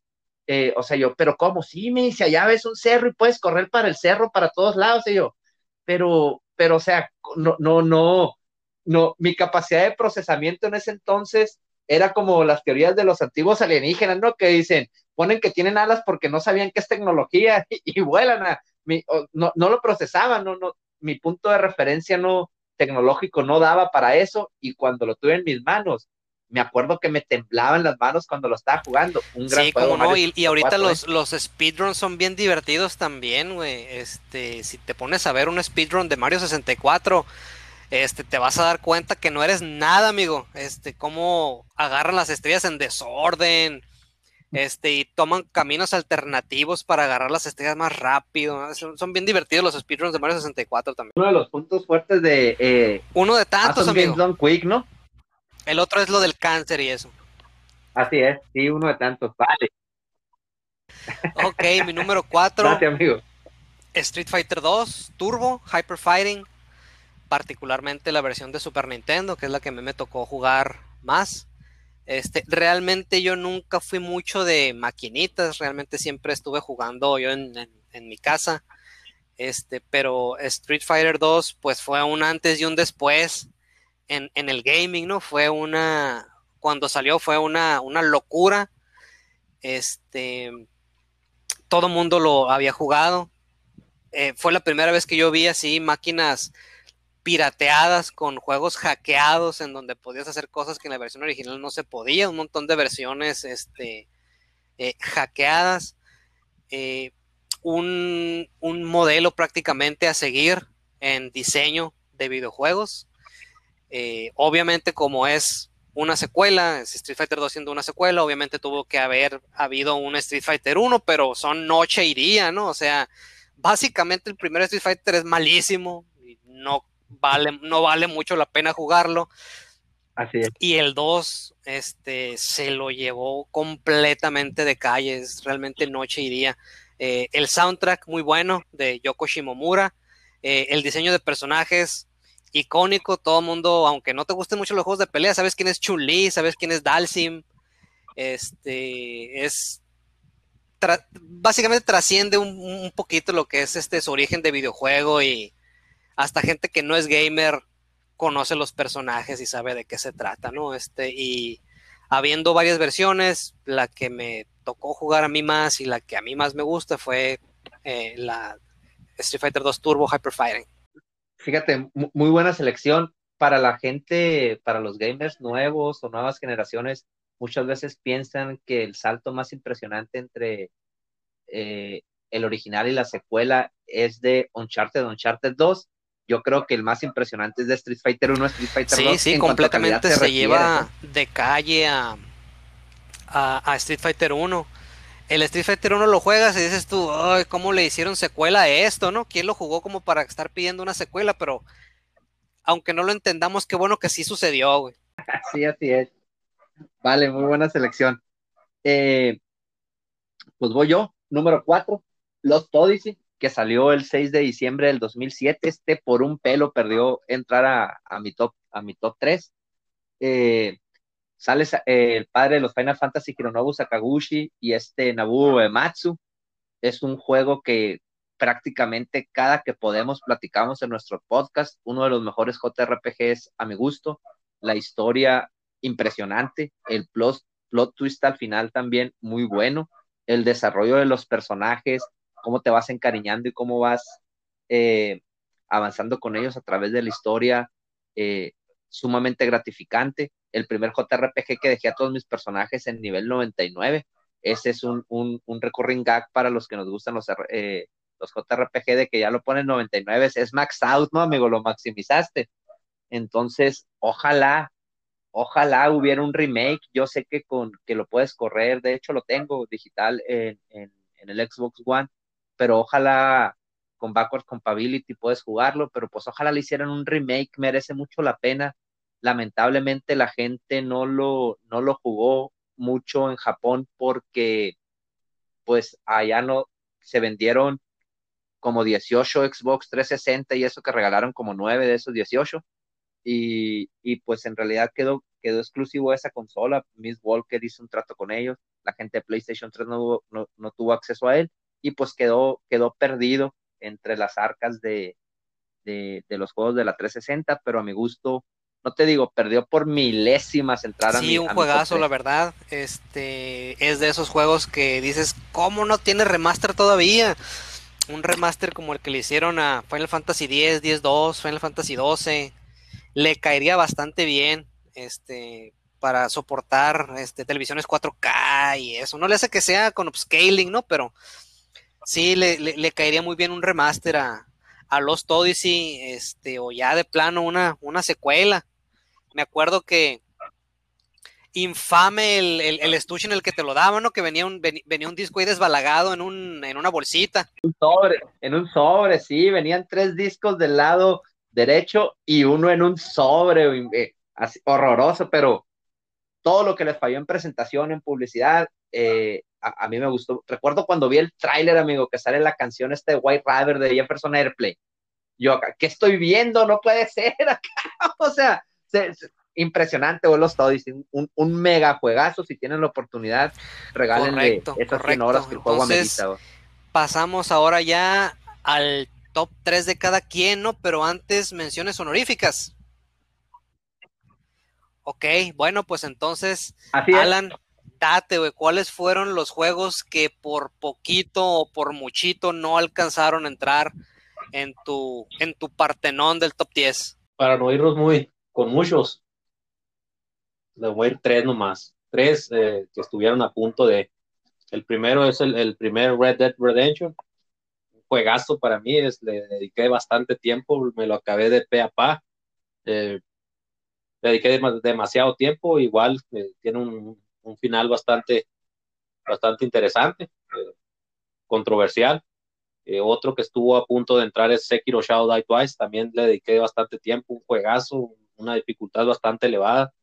Eh, o sea, yo, pero ¿cómo? Sí, me dice, allá ves un cerro y puedes correr para el cerro, para todos lados, y yo, pero, pero, o sea, no, no, no, no, mi capacidad de procesamiento en ese entonces era como las teorías de los antiguos alienígenas, ¿no? Que dicen, ponen que tienen alas porque no sabían qué es tecnología y, vuelan a, no, no lo procesaban, no, no, mi punto de referencia no tecnológico no daba para eso y cuando lo tuve en mis manos, me acuerdo que me temblaban las manos cuando lo estaba jugando. Un gran sí, como no, y, ahorita los, los speedruns son bien divertidos también, güey. Este, si te pones a ver un speedrun de Mario 64, este, te vas a dar cuenta que no eres nada, amigo. Este, cómo agarran las estrellas en desorden, este, y toman caminos alternativos para agarrar las estrellas más rápido. Son, bien divertidos los speedruns de Mario 64 también. Uno de los puntos fuertes de... Eh, Uno de tantos, amigo. Quick, ¿no? El otro es lo del cáncer y eso. Así es, sí, uno de tantos, vale. Ok, mi número 4. Gracias, amigo. Street Fighter 2, Turbo, Hyper Fighting, particularmente la versión de Super Nintendo, que es la que me, me tocó jugar más. Este, realmente yo nunca fui mucho de maquinitas, realmente siempre estuve jugando yo en, en mi casa. Este, pero Street Fighter 2, pues fue un antes y un después en, el gaming, ¿no? Fue una, cuando salió fue una, una locura. Este, todo mundo lo había jugado. Eh, fue la primera vez que yo vi así máquinas pirateadas con juegos hackeados en donde podías hacer cosas que en la versión original no se podía, un montón de versiones este, eh, hackeadas, eh, un, un, modelo prácticamente a seguir en diseño de videojuegos. Eh, obviamente, como es una secuela, Street Fighter 2 siendo una secuela, obviamente tuvo que haber habido un Street Fighter 1, pero son noche y día, ¿no? O sea, básicamente el primer Street Fighter es malísimo, y no vale, no vale mucho la pena jugarlo. Así es. Y el 2 este, se lo llevó completamente de calle, es realmente noche y día. Eh, el soundtrack muy bueno de Yoko Shimomura, eh, el diseño de personajes icónico, todo el mundo, aunque no te gusten mucho los juegos de pelea, sabes quién es Chun-Li, sabes quién es Dalsim, este, es, básicamente trasciende un, poquito lo que es este, su origen de videojuego y hasta gente que no es gamer conoce los personajes y sabe de qué se trata, ¿no? Este, y habiendo varias versiones, la que me tocó jugar a mí más y la que a mí más me gusta fue eh, la Street Fighter 2 Turbo Hyper Fighting fíjate, muy buena selección para la gente, para los gamers nuevos o nuevas generaciones. Muchas veces piensan que el salto más impresionante entre eh, el original y la secuela es de Uncharted, Uncharted 2. Yo creo que el más impresionante es de Street Fighter 1, Street Fighter 2. Sí, sí, completamente se, lleva de calle a, a, Street Fighter 1. El Street Fighter 1 lo juegas y dices tú, Ay, ¿cómo le hicieron secuela a esto, no? ¿Quién lo jugó como para estar pidiendo una secuela? Pero aunque no lo entendamos, qué bueno que sí sucedió, güey. Sí, así es. Vale, muy buena selección. Eh, pues voy yo, número 4, Lost Odyssey, que salió el 6 de diciembre del 2007. Este por un pelo perdió entrar a, mi, top, a mi top 3. Eh, sale eh, el padre de los Final Fantasy, Hironobu Sakaguchi, y este Nabu Ematsu. Es un juego que prácticamente cada que podemos platicamos en nuestro podcast, uno de los mejores JRPGs a mi gusto, la historia impresionante, el plot, plot twist al final también muy bueno, el desarrollo de los personajes, cómo te vas encariñando y cómo vas eh, avanzando con ellos a través de la historia, eh, sumamente gratificante. El primer JRPG que dejé a todos mis personajes en nivel 99. Ese es un, un, un recurring gag para los que nos gustan los, eh, los JRPG de que ya lo ponen 99. Es max out, ¿no, amigo? Lo maximizaste. Entonces, ojalá, ojalá hubiera un remake. Yo sé que con que lo puedes correr, de hecho lo tengo digital en, en, el Xbox One, pero ojalá con backward compatibility puedes jugarlo, pero pues ojalá le hicieran un remake, merece mucho la pena. Lamentablemente la gente no lo, no lo jugó mucho en Japón porque pues allá no se vendieron como 18 Xbox 360 y eso que regalaron como 9 de esos 18 y, y pues en realidad quedó, quedó exclusivo esa consola. Miss Walker hizo un trato con ellos, la gente de PlayStation 3 no, no, no tuvo acceso a él. Y pues quedó, quedó perdido entre las arcas de, de, los juegos de la 360, pero a mi gusto, no te digo, perdió por milésimas entradas. Sí, un juegazo, la verdad. Este es de esos juegos que dices, ¿cómo no tiene remaster todavía? Un remaster como el que le hicieron a Final Fantasy X, 10-2, Final Fantasy 12, le caería bastante bien. Este, para soportar este, televisiones 4K y eso. No le hace que sea con upscaling, ¿no? Pero Sí, le, caería muy bien un remaster a, a Lost Odyssey, este, o ya de plano una, una secuela. Me acuerdo que infame el, el, estuche en el que te lo daban, ¿no? Que venía un, venía un disco ahí desbalagado en, un, en una bolsita. Un sobre, en un sobre, sí, venían tres discos del lado derecho y uno en un sobre, eh, así, horroroso, pero todo lo que les falló en presentación, en publicidad, eh, a, mí me gustó. Recuerdo cuando vi el tráiler, amigo, que sale la canción este White Rider de Jefferson Airplay. Yo acá, ¿qué estoy viendo? No puede ser acá. o sea, impresionante, los todos. Un, un mega juegazo. Si tienen la oportunidad, regálenle correcto, esas 100 horas que el juego amerita. Pasamos ahora ya al top 3 de cada quien, ¿no? Pero antes menciones honoríficas. Ok, bueno, pues entonces, Alan, date, güey, ¿cuáles fueron los juegos que por poquito o por muchito no alcanzaron a entrar en tu, en tu partenón del top 10? Para no irnos muy con muchos, le voy a ir tres nomás. Tres eh, que estuvieron a punto de. El primero es el, primer Red Dead Redemption. Un juegazo para mí, le dediqué bastante tiempo, me lo acabé de pe a pa. Eh, le dediqué demasiado tiempo, igual eh, tiene un, un final bastante, bastante interesante, controversial. Otro que estuvo a punto de entrar es Sekiro Shadow Die Twice, también le dediqué bastante tiempo, un juegazo, una dificultad bastante elevada.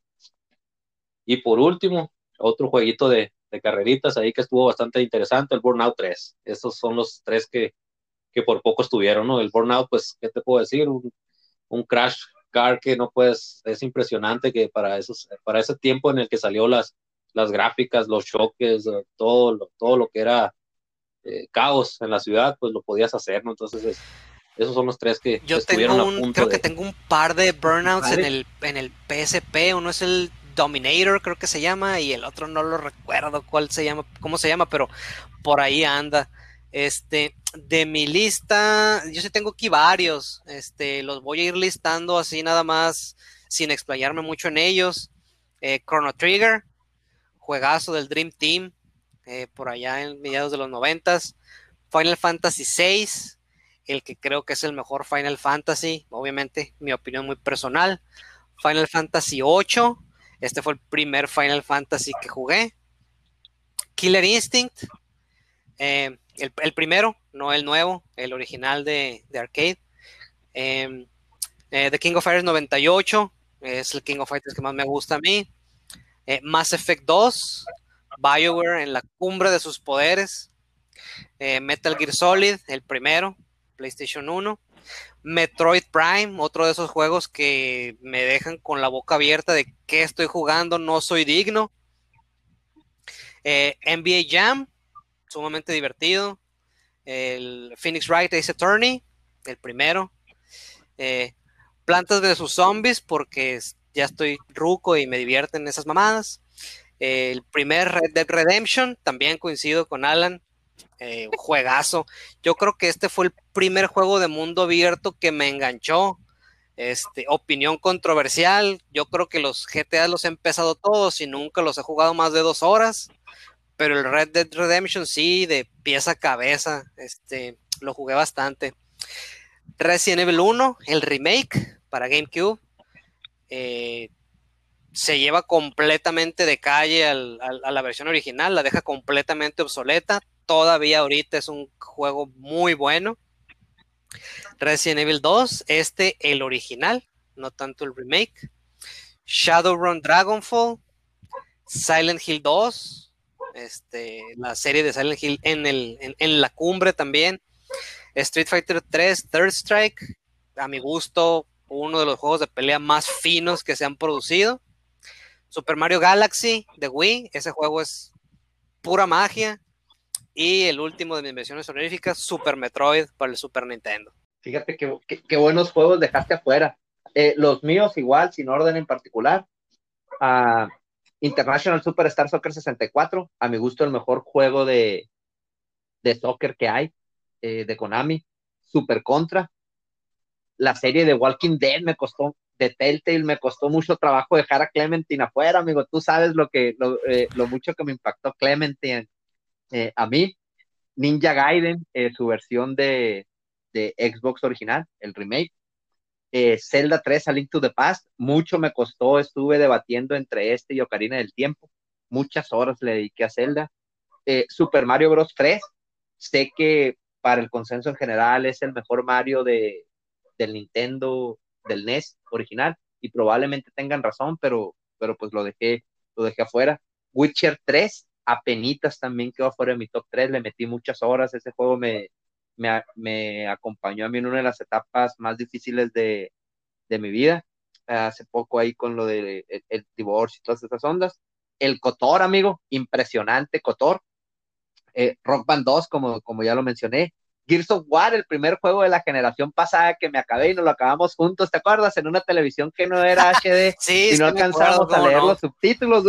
Y por último, otro jueguito de, de carreritas ahí que estuvo bastante interesante, el Burnout 3. Estos son los tres que, que por poco estuvieron, ¿no? El Burnout, pues, ¿qué te puedo decir? Un, un crash car que no puedes, es impresionante que para, esos, para ese tiempo en el que salió las, las gráficas, los choques, eh, todo lo, todo lo que era eh, caos en la ciudad, pues lo podías hacer, ¿no? Entonces, esos son los tres que yo tengo un, creo que tengo un par de burnouts en el, en el PSP, uno es el Dominator, creo que se llama, y el otro no lo recuerdo cuál se llama, cómo se llama, pero por ahí anda. Este, de mi lista, yo sí tengo aquí varios, este, los voy a ir listando así nada más, sin explayarme mucho en ellos. Eh, Chrono Trigger, juegazo del Dream Team, eh, por allá en mediados de los noventas. Final Fantasy VI, el que creo que es el mejor Final Fantasy, obviamente mi opinión muy personal. Final Fantasy VIII, este fue el primer Final Fantasy que jugué. Killer Instinct, Eh, el, primero, no el nuevo, el original de, arcade. Em, eh, The King of Fighters 98 es el King of Fighters que más me gusta a mí. Eh, Mass Effect 2, BioWare en la cumbre de sus poderes. Metal Gear Solid, el primero, PlayStation 1. Metroid Prime, otro de esos juegos que me dejan con la boca abierta de qué estoy jugando, no soy digno. NBA Jam, sumamente divertido. El Phoenix Wright Ace Attorney, el primero. Eh, Plantas de sus zombies, porque ya estoy ruco y me divierten esas mamadas. el primer Red Dead Redemption, también coincido con Alan. Eh, juegazo. Yo creo que este fue el primer juego de mundo abierto que me enganchó. Este, opinión controversial. Yo creo que los GTA los he empezado todos y nunca los he jugado más de dos horas pero el Red Dead Redemption sí, de pieza a cabeza, este, lo jugué bastante. Resident Evil 1, el remake para GameCube, eh, se lleva completamente de calle a la versión original, la deja completamente obsoleta. Todavía ahorita es un juego muy bueno. Resident Evil 2, este el original, no tanto el remake. Shadowrun Dragonfall, Silent Hill 2, este, la serie de Silent Hill en, el, en, la cumbre también. Street Fighter 3, Third Strike, a mi gusto, uno de los juegos de pelea más finos que se han producido. Super Mario Galaxy de Wii, ese juego es pura magia. Y el último de mis versiones honoríficas, Super Metroid para el Super Nintendo. Fíjate qué, buenos juegos dejaste afuera. Eh, los míos igual, sin orden en particular. Uh, International Superstar Soccer 64, a mi gusto el mejor juego de, de soccer que hay, eh, de Konami, Super Contra. La serie de Walking Dead me costó, de Telltale me costó mucho trabajo dejar a Clementine afuera, amigo. Tú sabes lo, que, lo, eh, mucho que me impactó Clementine eh, a mí. Ninja Gaiden, su versión de, de Xbox original, el remake. Eh, Zelda 3, A Link to the Past, mucho me costó, estuve debatiendo entre este y Ocarina del Tiempo, muchas horas le dediqué a Zelda. Eh, Super Mario Bros. 3, sé que para el consenso en general es el mejor Mario de, del Nintendo, del NES original, y probablemente tengan razón, pero, pero pues lo dejé, lo dejé afuera. Witcher 3, apenitas también quedó afuera de mi top 3, le metí muchas horas, ese juego me, me, acompañó a mí en una de las etapas más difíciles de, mi vida, hace poco ahí con lo del de, el, divorcio y todas esas ondas. El Cotor, amigo, impresionante Cotor. Eh, Rock Band 2, como, como ya lo mencioné. Gears of War, el primer juego de la generación pasada que me acabé y nos lo acabamos juntos, ¿te acuerdas? En una televisión que no era HD sí, y no alcanzamos a leer los subtítulos.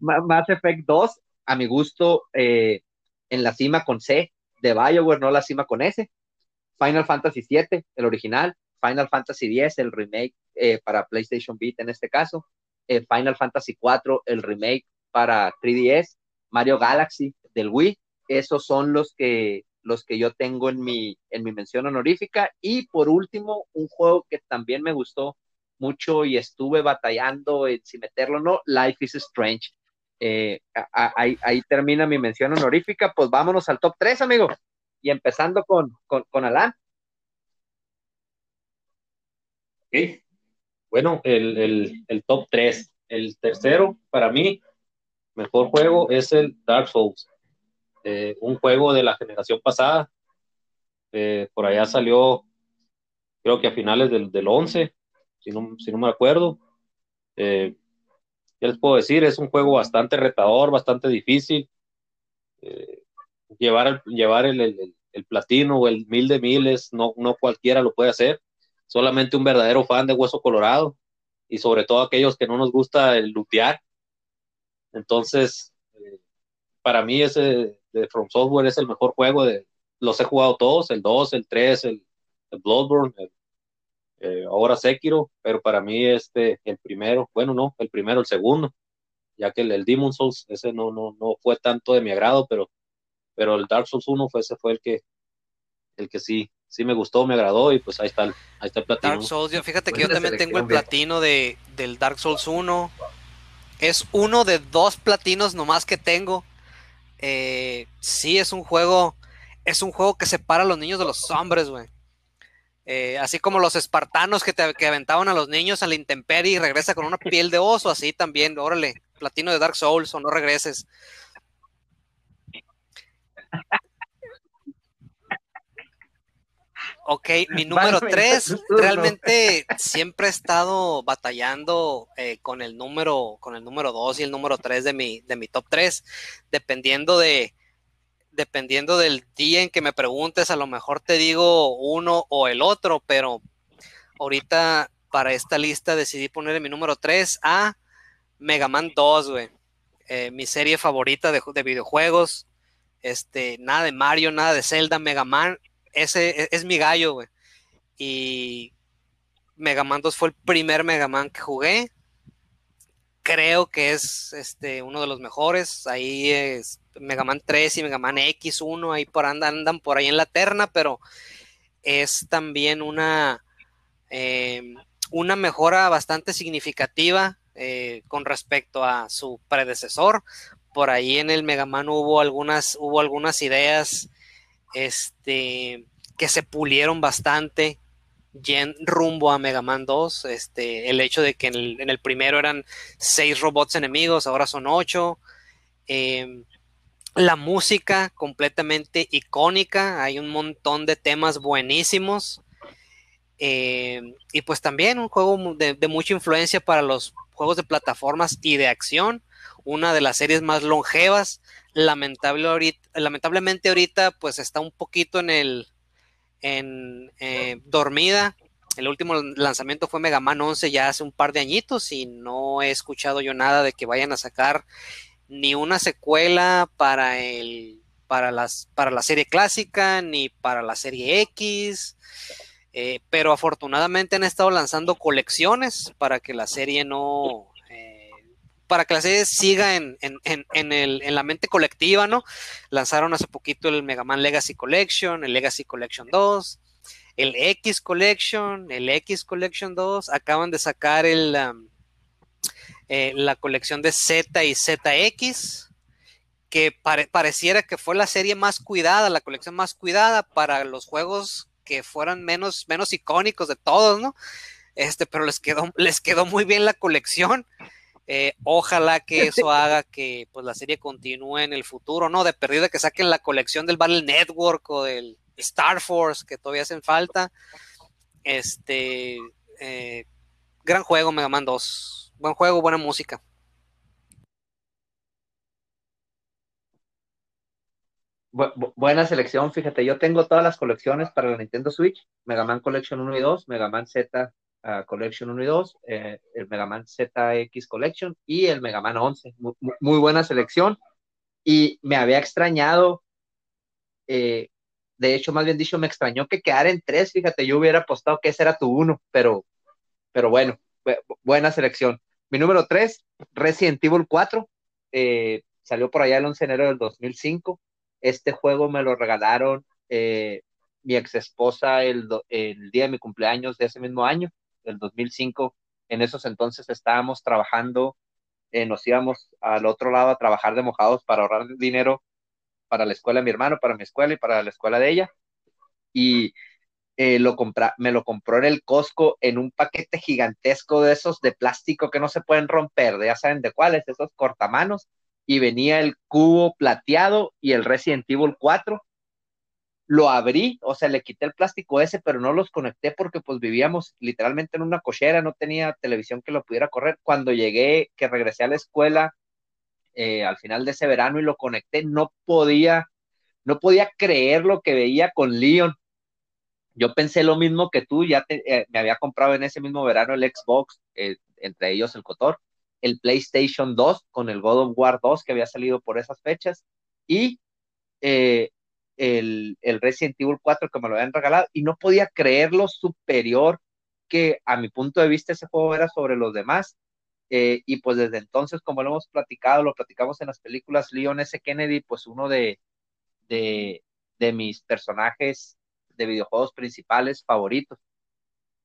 Mass Effect 2, a mi gusto, eh, en la cima con C de BioWare, no la cima con S. Final Fantasy VII, el original. Final Fantasy X, el remake eh, para PlayStation Vita en este caso. Eh, Final Fantasy IV, el remake para 3DS. Mario Galaxy del Wii. Esos son los que, los que yo tengo en mi, en mi mención honorífica. Y por último, un juego que también me gustó mucho y estuve batallando en si meterlo o no, Life is Strange. Eh, ahí, termina mi mención honorífica, pues vámonos al top 3, amigo. Y empezando con, con, con Alan. Bueno, el, top 3. El tercero, para mí, mejor juego es el Dark Souls. Eh, un juego de la generación pasada. Eh, por allá salió, creo que a finales del, del 11, si no, si no me acuerdo. Eh, ya les puedo decir, es un juego bastante retador, bastante difícil. Eh, llevar el, llevar el, platino o el mil de miles, no, no cualquiera lo puede hacer, solamente un verdadero fan de Hueso Colorado y sobre todo aquellos que no nos gusta el lutear. Entonces, eh, para mí ese de From Software es el mejor juego, de, los he jugado todos, el 2, el 3, el, el Bloodborne, el, eh, ahora Sekiro, pero para mí este, el primero, bueno, no, el primero, el segundo, ya que el, el Demon Souls, ese no, no, no fue tanto de mi agrado, pero, pero el Dark Souls 1 fue, ese fue el que, el que sí, sí me gustó, me agradó y pues ahí está el, ahí está el platino. Dark Souls, yo, fíjate que yo también tengo el platino de, del Dark Souls 1, Es uno de dos platinos nomás que tengo. Eh, sí, es un juego. Es un juego que separa a los niños de los hombres, güey. Eh, así como los espartanos que, te, que aventaban a los niños a la intemperie y regresa con una piel de oso, así también, órale, platino de Dark Souls o no regreses. Ok, mi número 3, realmente siempre he estado batallando eh, con el número, con el número 2 y el número 3 de mi, de mi top 3, dependiendo de, dependiendo del día en que me preguntes, a lo mejor te digo uno o el otro, pero ahorita para esta lista decidí poner mi número 3 a Mega Man 2, güey. Eh, mi serie favorita de, videojuegos. Este, nada de Mario, nada de Zelda, Mega Man. Ese es, es mi gallo, güey. Y Mega Man 2 fue el primer Mega Man que jugué creo que es este, uno de los mejores. Ahí es Mega Man 3 y Mega Man X1, ahí por andan, por ahí en la terna, pero es también una, em, una mejora bastante significativa eh, con respecto a su predecesor. Por ahí en el Mega Man hubo algunas, hubo algunas ideas este, que se pulieron bastante rumbo a Mega Man 2. Este, el hecho de que en el, primero eran seis robots enemigos, ahora son ocho. Em, la música completamente icónica, hay un montón de temas buenísimos. Em, y pues también un juego de, mucha influencia para los juegos de plataformas y de acción. Una de las series más longevas. Lamentable lamentablemente ahorita pues está un poquito en el, en eh, dormida. El último lanzamiento fue Mega Man 11 ya hace un par de añitos y no he escuchado yo nada de que vayan a sacar ni una secuela para el para las para la serie clásica ni para la serie X. Eh, pero afortunadamente han estado lanzando colecciones para que la serie no para que la serie siga en, la mente colectiva, ¿no? Lanzaron hace poquito el Mega Man Legacy Collection, el Legacy Collection 2, el X Collection, el X Collection 2, acaban de sacar el, um, eh, la colección de Z y ZX, que pareciera que fue la serie más cuidada, la colección más cuidada para los juegos que fueran menos, menos icónicos de todos, ¿no? Este, pero les quedó, les quedó muy bien la colección. Eh, ojalá que eso haga que pues, la serie continúe en el futuro, ¿no? De perdida que saquen la colección del Battle Network o del Star Force, que todavía hacen falta. Este, eh, gran juego, Mega Man 2. Buen juego, buena música. buena selección, fíjate, yo tengo todas las colecciones para la Nintendo Switch, Mega Man Collection 1 y 2, Mega Man Z Collection 1 y 2, eh, el Mega Man ZX Collection y el Mega Man 11. Muy, buena selección. Y me había extrañado, eh, de hecho, más bien dicho, me extrañó que quedara en tres. Fíjate, yo hubiera apostado que ese era tu uno, pero, pero bueno, buena selección. Mi número 3, Resident Evil 4. Eh, salió por allá el 11 de enero del 2005. Este juego me lo regalaron mi ex esposa el, el, día de mi cumpleaños de ese mismo año del 2005. En esos entonces estábamos trabajando, eh, nos íbamos al otro lado a trabajar de mojados para ahorrar dinero para la escuela de mi hermano, para mi escuela y para la escuela de ella. Y eh, lo compra, me lo compró en el Costco en un paquete gigantesco de esos de plástico que no se pueden romper, ya saben de cuáles, esos cortamanos. Y venía el cubo plateado y el Resident Evil 4 lo abrí, o sea, le quité el plástico ese, pero no los conecté porque pues vivíamos literalmente en una cochera, no tenía televisión que lo pudiera correr. Cuando llegué, que regresé a la escuela eh, al final de ese verano y lo conecté, no podía, no podía creer lo que veía con Leon. Yo pensé lo mismo que tú, ya eh, me había comprado en ese mismo verano el Xbox, eh, entre ellos el Cotor, el PlayStation 2 con el God of War 2 que había salido por esas fechas y el, el Resident Evil 4 que me lo habían regalado y no podía creer lo superior que a mi punto de vista ese juego era sobre los demás. Eh, y pues desde entonces, como lo hemos platicado, lo platicamos en las películas, Leon S. Kennedy, pues uno de, de, mis personajes de videojuegos principales favoritos.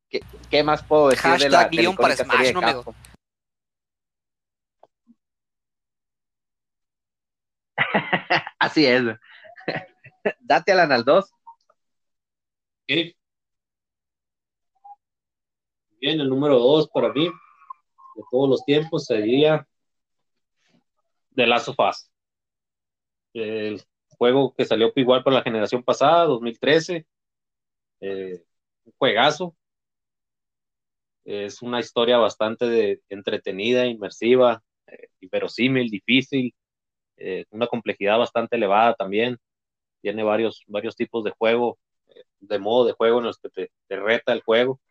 ¿Qué, qué más puedo decir de la, Leon para Smash, no Así es. Date a la 2. Bien, el número 2 para mí, de todos los tiempos, sería The Last of Us. El juego que salió igual para la generación pasada, 2013. Eh, un juegazo. Es una historia bastante entretenida, inmersiva, eh, difícil, eh, una complejidad bastante elevada también. Tiene varios, varios tipos de juego, eh, de modo de juego en los que te, reta el juego.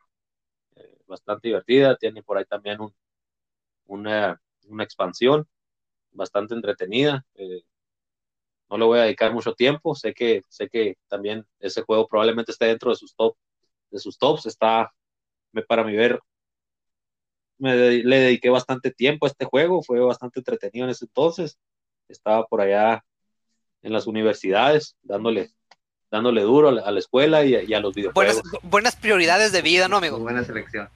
bastante divertida. Tiene por ahí también un, una, una expansión bastante entretenida. no le voy a dedicar mucho tiempo. Sé que, sé que también ese juego probablemente esté dentro de sus top, de sus tops. Está, para mi ver, me le dediqué bastante tiempo a este juego. Fue bastante entretenido en ese entonces. Estaba por allá en las universidades dándole dándole duro a la, escuela y, a los videojuegos. Buenas, prioridades de vida, ¿no, amigo? buena selección.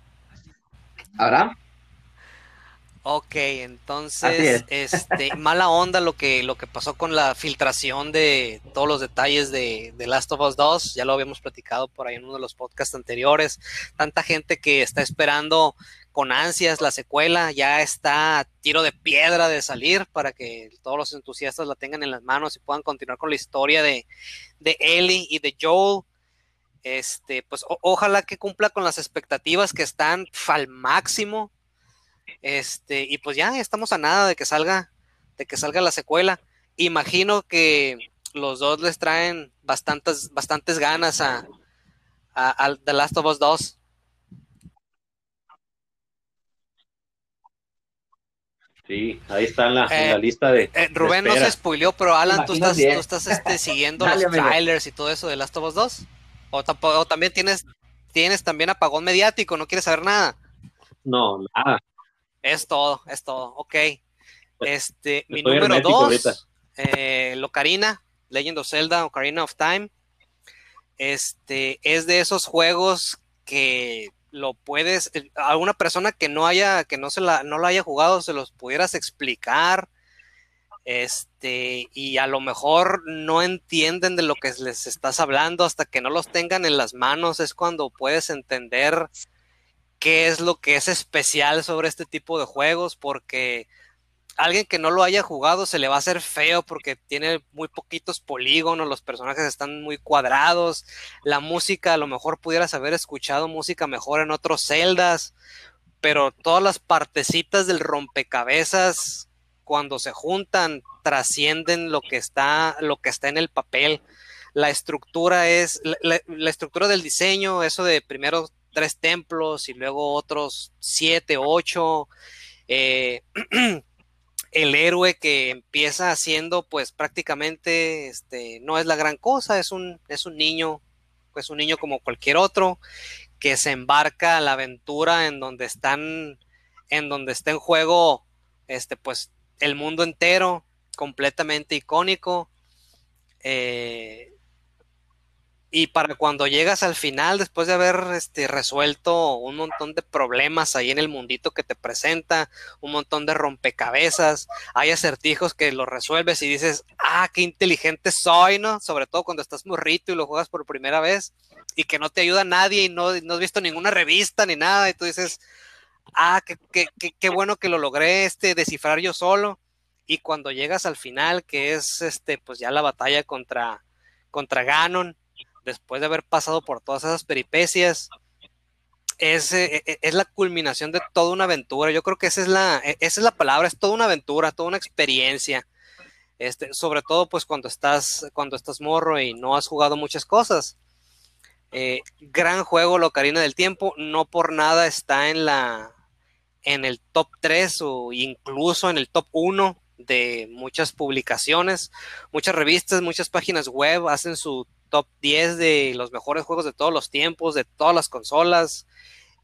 ¿Ahora? Ok, entonces, este, mala onda lo que, lo que pasó con la filtración de todos los detalles de, de, Last of Us 2, ya lo habíamos platicado por ahí en uno de los podcasts anteriores, tanta gente que está esperando con ansias la secuela, ya está a tiro de piedra de salir para que todos los entusiastas la tengan en las manos y puedan continuar con la historia de, de Ellie y de Joel. Este, pues ojalá que cumpla con las expectativas que están al máximo este, y pues ya estamos a nada de que salga, de que salga la secuela. Imagino que los dos les traen bastantes, bastantes ganas a, a, The Last of Us 2. Sí, ahí está en la, eh, lista de. Eh, Rubén no se spoileó, pero Alan, ¿tú estás, tú estás este, siguiendo los trailers y todo eso de Last of Us 2? ¿O, o, también tienes, tienes también apagón mediático? ¿No quieres saber nada? No, nada. Es todo, es todo. Ok. Este, mi número dos, eh, Locarina, Legend of Zelda, Ocarina of Time. Este, es de esos juegos que lo puedes, eh, a una persona que no haya, que no se la, no lo haya jugado, se los pudieras explicar. Este, y a lo mejor no entienden de lo que les estás hablando hasta que no los tengan en las manos, es cuando puedes entender qué es lo que es especial sobre este tipo de juegos, porque alguien que no lo haya jugado se le va a hacer feo porque tiene muy poquitos polígonos, los personajes están muy cuadrados, la música, a lo mejor pudieras haber escuchado música mejor en otros celdas, pero todas las partecitas del rompecabezas cuando se juntan trascienden lo que está, lo que está en el papel. La estructura es, la, estructura del diseño, eso de primero tres templos y luego otros siete, ocho. Eh, el héroe que empieza haciendo, pues prácticamente este, no es la gran cosa, es un, es un niño, pues un niño como cualquier otro, que se embarca a la aventura en donde están, en donde está en juego, este, pues el mundo entero, completamente icónico. Eh, y para cuando llegas al final, después de haber este, resuelto un montón de problemas ahí en el mundito que te presenta, un montón de rompecabezas, hay acertijos que los resuelves y dices, ah, qué inteligente soy, ¿no? Sobre todo cuando estás morrito y lo juegas por primera vez y que no te ayuda nadie y no, no has visto ninguna revista ni nada y tú dices, ah, qué, qué, qué, qué bueno que lo logré este, descifrar yo solo. Y cuando llegas al final, que es este, pues ya la batalla contra, contra Ganon, después de haber pasado por todas esas peripecias, es, eh, eh, es, la culminación de toda una aventura. Yo creo que esa es la, e, esa es la palabra, es toda una aventura, toda una experiencia. Este, sobre todo pues cuando estás, cuando estás morro y no has jugado muchas cosas. Eh, gran juego Locarina del Tiempo, no por nada está en la en el top 3 o incluso en el top 1 de muchas publicaciones, muchas revistas, muchas páginas web hacen su top 10 de los mejores juegos de todos los tiempos, de todas las consolas.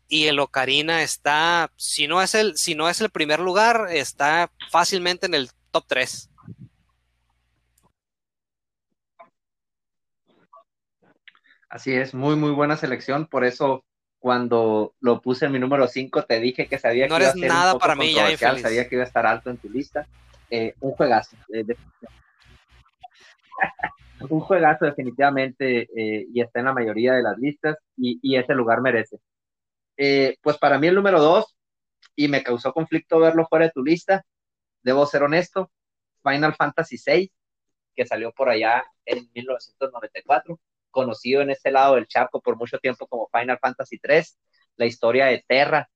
Y el Ocarina está, si no es el, si no es el primer lugar, está fácilmente en el top 3. Así es, muy, muy buena selección. Por eso, cuando lo puse en mi número 5, te dije que sabía no que iba a ser nada para mí, ya sabía que iba a estar alto en tu lista. Eh, un juegazo. Eh, un juegazo definitivamente eh, y está en la mayoría de las listas y, ese lugar merece. Eh, pues para mí el número dos, y me causó conflicto verlo fuera de tu lista, debo ser honesto, Final Fantasy VI, que salió por allá en 1994, conocido en este lado del charco por mucho tiempo como Final Fantasy III, la historia de Terra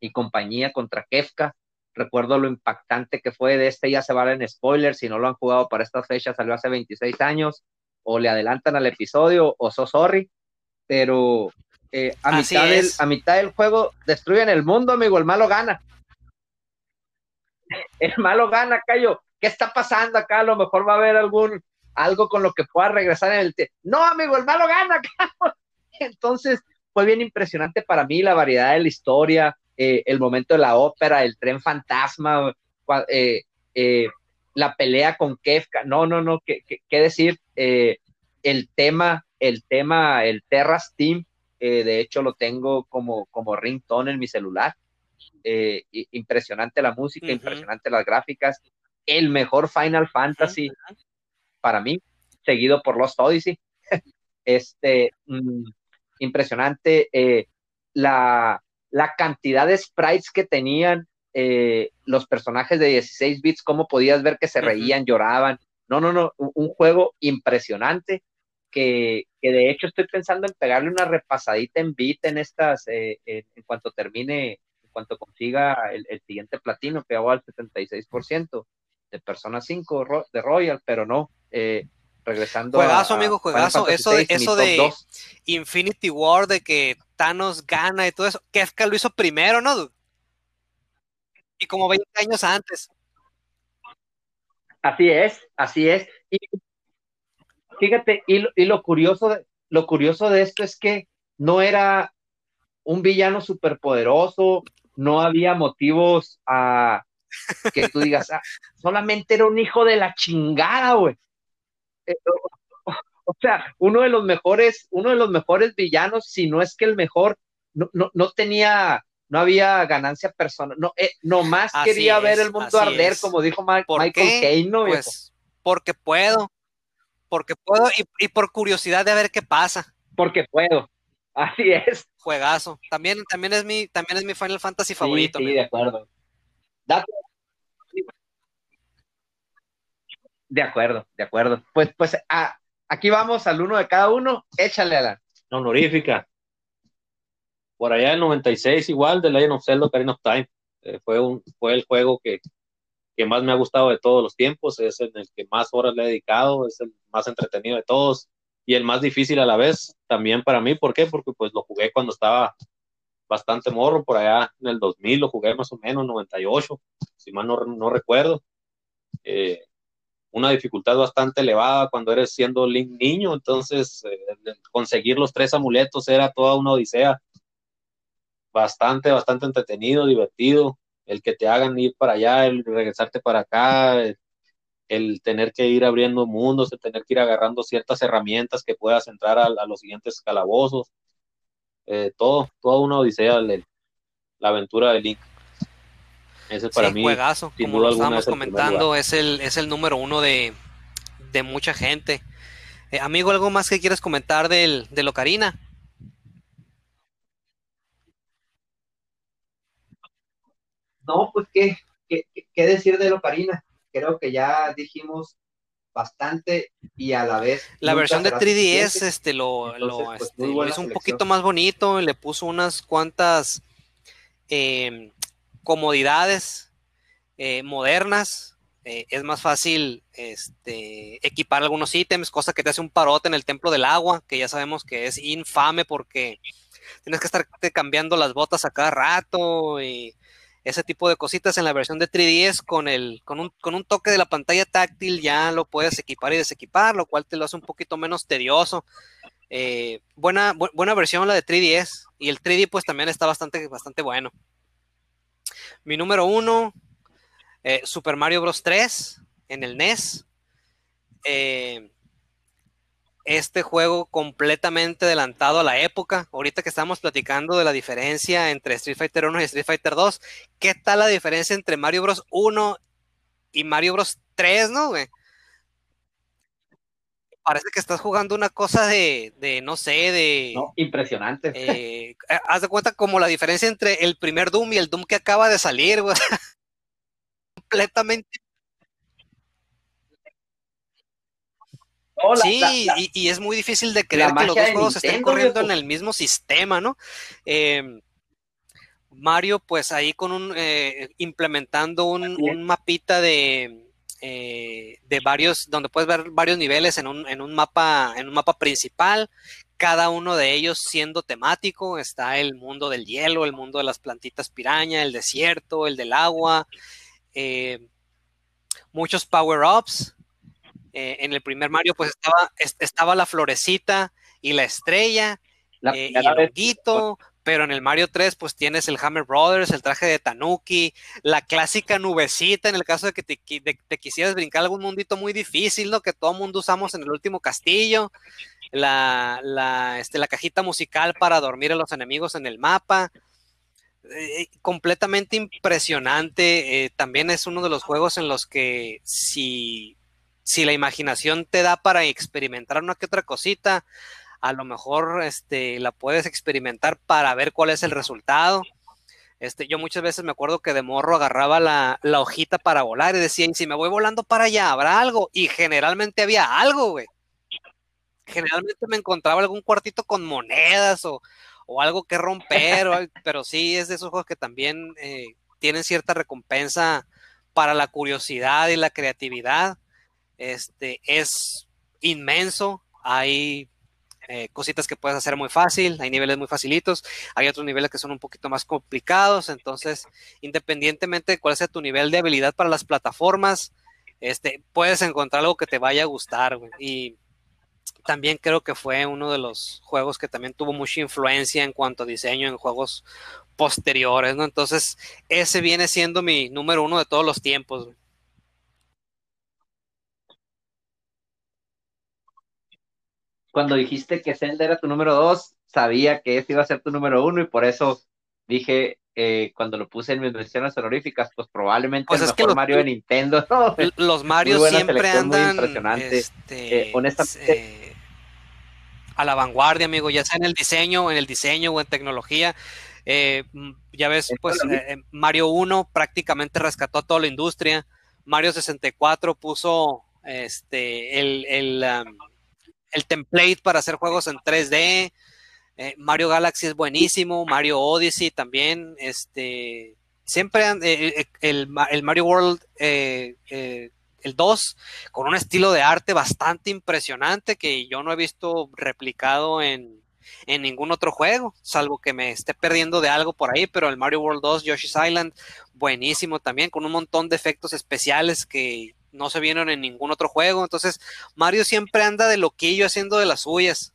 y compañía contra Kefka. Recuerdo lo impactante que fue de este, ya se valen spoilers, si no lo han jugado para esta fecha, salió hace 26 años, o le adelantan al episodio, o so sorry, pero eh, a, mitad del, a mitad del juego destruyen el mundo, amigo, el malo gana. El malo gana, Cayo. ¿Qué está pasando acá? A lo mejor va a haber algún algo con lo que pueda regresar en el no, amigo, el malo gana. Entonces, fue bien impresionante para mí la variedad de la historia, eh, el momento de la ópera, el tren fantasma, eh, eh, la pelea con Kefka. No, no, no, qué, qué, decir. el tema, el tema, el Terra Steam, de hecho lo tengo como, como ringtone en mi celular. impresionante la música, impresionante las gráficas. El mejor Final Fantasy para mí, seguido por Lost Odyssey. este, mm, impresionante eh, la, cantidad de sprites que tenían eh, los personajes de 16 bits, cómo podías ver que se reían, lloraban. No, no, no, un, juego impresionante que, de hecho estoy pensando en pegarle una repasadita en bit en estas, eh, en, cuanto termine, en cuanto consiga el, siguiente platino, que hago al 76% de Persona 5 de Royal, pero no, eh, regresando. Juegazo, amigo, juegazo. Eso, de, eso de Infinity War, de que Thanos gana y todo eso. Kefka lo hizo primero, ¿no? Y como 20 años antes. Así es, así es. Y fíjate, y lo, y lo curioso de, lo curioso de esto es que no era un villano superpoderoso, no había motivos a que tú digas, ah, solamente era un hijo de la chingada, güey. Eh, o, sea, uno de los mejores, uno de los mejores villanos, si no es que el mejor, no, no, no tenía, no había ganancia personal, no, eh, nomás quería ver el mundo arder, como dijo Michael Caine, Pues porque puedo, porque puedo y, por curiosidad de ver qué pasa. Porque puedo, así es. Juegazo, también, también es mi, también es mi Final Fantasy favorito. Sí, de acuerdo. De acuerdo, de acuerdo. Pues, pues aquí vamos al uno de cada uno. Échale a la honorífica. Por allá el 96 igual de Legend of Zelda Ocarina of Time. Eh, fue, un, fue el juego que, que más me ha gustado de todos los tiempos. Es en el que más horas le he dedicado. Es el más entretenido de todos. Y el más difícil a la vez también para mí. ¿Por qué? Porque pues lo jugué cuando estaba bastante morro, por allá en el 2000 lo jugué más o menos, 98, si mal no, no recuerdo. Eh, una dificultad bastante elevada cuando eres siendo Link niño, entonces eh, conseguir los tres amuletos era toda una odisea. Bastante, bastante entretenido, divertido, el que te hagan ir para allá, el regresarte para acá, el, tener que ir abriendo mundos, el tener que ir agarrando ciertas herramientas que puedas entrar a, los siguientes calabozos, eh, todo, toda una odisea, la aventura de Link. Ese para mí, juegazo, como lo estábamos comentando, es el, es el número uno de, mucha gente. Eh, amigo, ¿algo más que quieres comentar del, de Ocarina? No, pues qué, qué, decir de Ocarina. Creo que ya dijimos bastante y a la vez. La versión de 3DS este, lo, pues, este, hizo un poquito más bonito, le puso unas cuantas eh, comodidades eh, modernas. Eh, es más fácil este, equipar algunos ítems, cosa que te hace un parote en el templo del agua, que ya sabemos que es infame porque tienes que estar cambiando las botas a cada rato y ese tipo de cositas en la versión de 3DS con, el, con, un, con un toque de la pantalla táctil ya lo puedes equipar y desequipar, lo cual te lo hace un poquito menos tedioso. Eh, buena, buena versión la de 3DS y el 3D pues también está bastante, bastante bueno. Mi número uno, eh, Super Mario Bros. 3 en el NES. Eh, este juego completamente adelantado a la época. Ahorita que estamos platicando de la diferencia entre Street Fighter 1 y Street Fighter 2, ¿qué tal la diferencia entre Mario Bros. 1 y Mario Bros. 3, no, güey? Parece que estás jugando una cosa de, de no sé, de... No, impresionante. Eh, haz de cuenta como la diferencia entre el primer Doom y el Doom que acaba de salir, güey. Completamente. sí, y, es muy difícil de creer que los dos juegos estén corriendo en el mismo sistema, ¿no? Eh, Mario, pues ahí con un, eh, implementando un, mapita de, eh, de varios, donde puedes ver varios niveles en un, en un mapa, en un mapa principal, cada uno de ellos siendo temático, está el mundo del hielo, el mundo de las plantitas piraña, el desierto, el del agua, eh, muchos power-ups. en el primer Mario, pues estaba, estaba la florecita y la estrella, y el honguito, pero en el Mario 3 pues tienes el Hammer Brothers, el traje de Tanuki, la clásica nubecita en el caso de que te, quisieras brincar algún mundito muy difícil, ¿no? Que todo mundo usamos en el último castillo, la, la, este, cajita musical para dormir a los enemigos en el mapa. Eh, completamente impresionante. Eh, también es uno de los juegos en los que si, si la imaginación te da para experimentar una que otra cosita, a lo mejor este, la puedes experimentar para ver cuál es el resultado. Este, yo muchas veces me acuerdo que de morro agarraba la, hojita para volar y decía, y si me voy volando para allá, ¿habrá algo? Y generalmente había algo, güey. Generalmente me encontraba algún cuartito con monedas o, algo que romper, pero sí es de esos juegos que también eh, tienen cierta recompensa para la curiosidad y la creatividad. Este, es inmenso, hay eh, cositas que puedes hacer muy fácil, hay niveles muy facilitos, hay otros niveles que son un poquito más complicados, entonces independientemente de cuál sea tu nivel de habilidad para las plataformas, este, puedes encontrar algo que te vaya a gustar, y también creo que fue uno de los juegos que también tuvo mucha influencia en cuanto a diseño en juegos posteriores, ¿no? Entonces, ese viene siendo mi número uno de todos los tiempos. Cuando dijiste que Zelda era tu número dos, sabía que ese iba a ser tu número uno y por eso dije, eh, cuando lo puse en mis menciones honoríficas, pues probablemente pues el mejor que Mario de Nintendo. Los Mario siempre andan impresionante. Este, eh, honestamente. Eh, a la vanguardia, amigo, ya sea en el diseño, en el diseño o en tecnología. Mm, ya ves, pues Mario 1 prácticamente rescató a toda la industria. Mario 64 puso este el, el el template para hacer juegos en 3D. Eh, Mario Galaxy es buenísimo, Mario Odyssey también, este, siempre eh, eh, el, Mario World, el 2, con un estilo de arte bastante impresionante que yo no he visto replicado en, en ningún otro juego, salvo que me esté perdiendo de algo por ahí, pero el Mario World 2, Yoshi's Island, buenísimo también, con un montón de efectos especiales que no se vieron en ningún otro juego. Entonces, Mario siempre anda de loquillo haciendo de las suyas.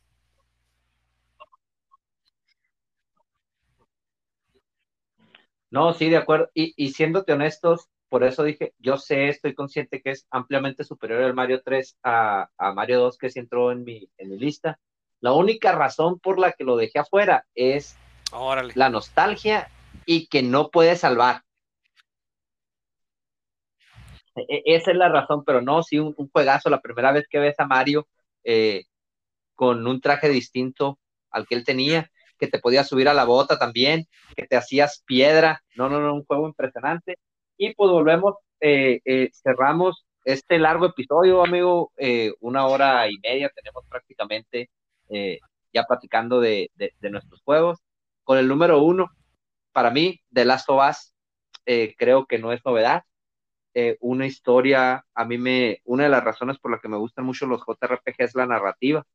No, sí, de acuerdo. Y, y siéndote honestos, por eso dije, yo sé, estoy consciente que es ampliamente superior al Mario 3 a, Mario 2 que sí entró en mi, en mi lista. La única razón por la que lo dejé afuera es la nostalgia y que no puede salvar. E, esa es la razón, pero no, sí, un, juegazo. La primera vez que ves a Mario eh, con un traje distinto al que él tenía, que te podías subir a la bota también, que te hacías piedra. No, no, no, un juego impresionante. Y pues volvemos, eh, eh, cerramos este largo episodio, amigo, una hora y media tenemos prácticamente ya platicando de, de, nuestros juegos. Con el número uno, para mí, The Last of creo que no es novedad eh, una historia, a mí me, una de las razones por las que me gustan mucho los JRPG es la narrativa.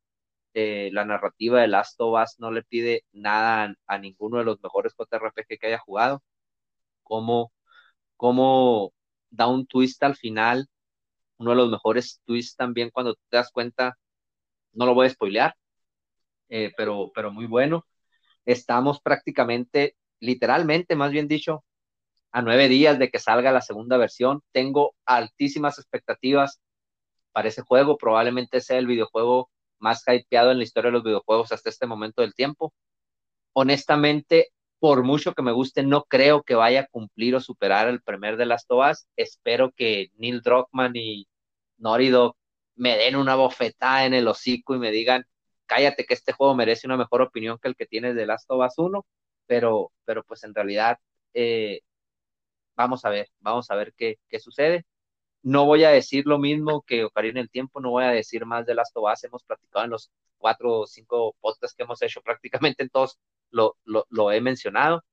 Eh, la narrativa de Last of Us no le pide nada a, ninguno de los mejores JRPG que haya jugado. Como, como da un twist al final, uno de los mejores twists también cuando te das cuenta, no lo voy a spoilear, eh, pero, pero muy bueno. Estamos prácticamente, literalmente, más bien dicho, a nueve días de que salga la segunda versión. Tengo altísimas expectativas para ese juego. Probablemente sea el videojuego más hypeado en la historia de los videojuegos hasta este momento del tiempo. Honestamente, por mucho que me guste, no creo que vaya a cumplir o superar el primer de las Tobas. Espero que Neil Druckmann y Naughty Dog me den una bofetada en el hocico y me digan, cállate que este juego merece una mejor opinión que el que tienes de Last of Us 1, pero, pero pues en realidad eh, vamos a ver, vamos a ver qué, qué sucede. No voy a decir lo mismo que Ocarina el Tiempo, no voy a decir más de Last of hemos platicado en los cuatro o cinco podcasts que hemos hecho, prácticamente en todos lo, lo, he mencionado.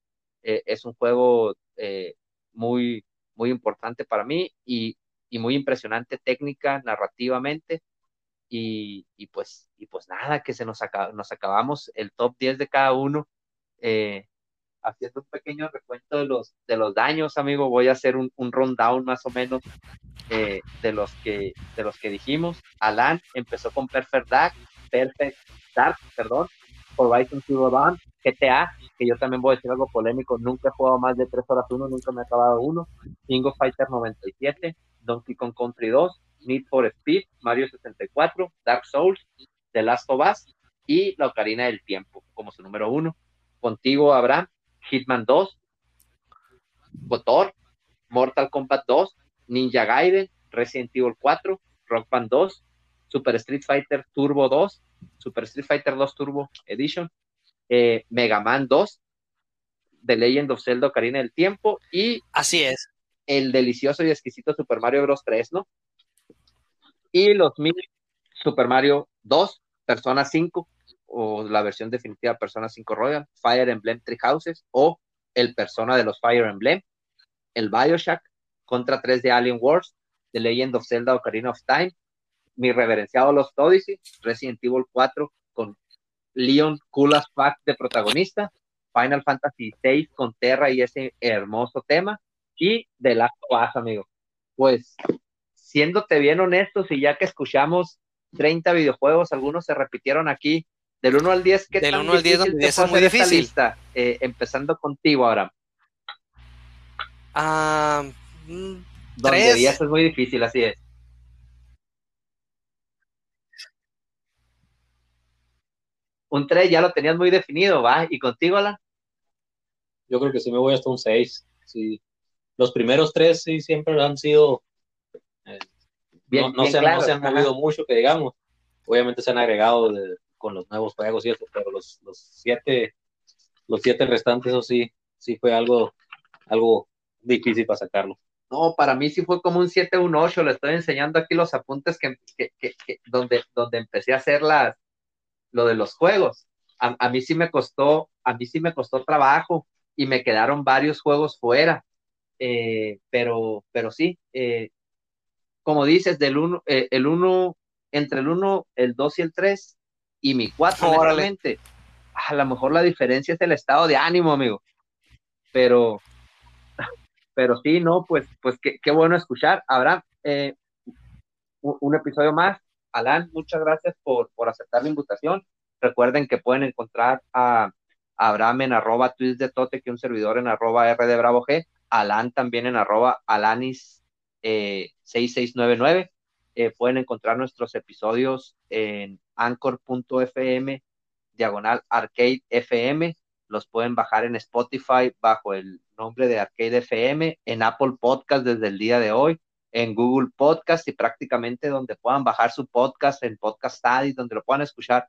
Eh, es un juego eh, muy, muy importante para mí y, y muy impresionante técnica, narrativamente. Y, y, pues, y pues nada, que se nos, nos acabamos el top 10 de cada uno. Eh, haciendo un pequeño recuento de los, de los daños, amigo, voy a hacer un, un rundown más o menos eh, de, los que, de los que dijimos. Alan empezó con Perfect Dark, Perfect Dark, perdón, Horizon Zero Dawn, GTA, que yo también voy a decir algo polémico, nunca he jugado más de 3 horas uno, nunca me he acabado uno, King of Fighter 97, Donkey Kong Country 2, Need for Speed, Mario 64, Dark Souls, The Last of Us y La Ocarina del Tiempo como su número uno. Contigo, Abraham, Hitman 2, Motor, Mortal Kombat 2, Ninja Gaiden, Resident Evil 4, Rock Band 2, Super Street Fighter Turbo 2, Super Street Fighter 2 Turbo Edition, eh, Mega Man 2, The Legend of Zelda Ocarina del Tiempo y así es el delicioso y exquisito Super Mario Bros 3, ¿no? Y los mil Super Mario 2, Persona 5 o la versión definitiva Persona 5 Royal, Fire Emblem Three Houses o el Persona de los Fire Emblem, el Bioshock, Contra 3 de Alien Wars, The Legend of Zelda Ocarina of Time, mi reverenciado Los Odyssey, Resident Evil 4 con Leon Kulas Pack de protagonista, Final Fantasy VI con Terra y ese hermoso tema, y The Last of Us, amigo. Pues, siéndote bien honestos, y ya que escuchamos 30 videojuegos, algunos se repitieron aquí, del 1 al 10, ¿qué Del 1 al 10, donde es muy difícil. Lista? Eh, empezando contigo ahora. Ah, mm, donde 10 es muy difícil, así es. Un 3 ya lo tenías muy definido, ¿va? ¿Y contigo, Alan? Yo creo que sí me voy hasta un 6. Sí. Los primeros tres sí siempre han sido. Eh, bien, no, se, no, se, han movido mucho, que digamos. Obviamente se han agregado de, con los nuevos juegos y eso, pero los, los siete, los siete restantes, eso sí, sí fue algo, algo difícil para sacarlo. No, para mí sí fue como un 7, un 8, le estoy enseñando aquí los apuntes que, que, que, donde, donde empecé a hacer las, lo de los juegos. A, a, mí sí me costó, a mí sí me costó trabajo y me quedaron varios juegos fuera. Eh, pero, pero sí, eh, como dices, del uno, eh, el 1, entre el 1, el 2 y el 3, y mi 4, realmente, a lo mejor la diferencia es el estado de ánimo, amigo. Pero, pero sí, no, pues, pues qué, qué bueno escuchar. Habrá eh, un, episodio más. Alan, muchas gracias por, por aceptar la invitación. Recuerden que pueden encontrar a, Abraham en arroba tweets de Tote, que un servidor en arroba R de Bravo G. Alan también en arroba Alanis eh, 6699. Eh, pueden encontrar nuestros episodios en anchor.fm, diagonal arcade FM. Los pueden bajar en Spotify bajo el nombre de Arcade FM, en Apple Podcast desde el día de hoy, en Google Podcast y prácticamente donde puedan bajar su podcast, en Podcast Study, donde lo puedan escuchar.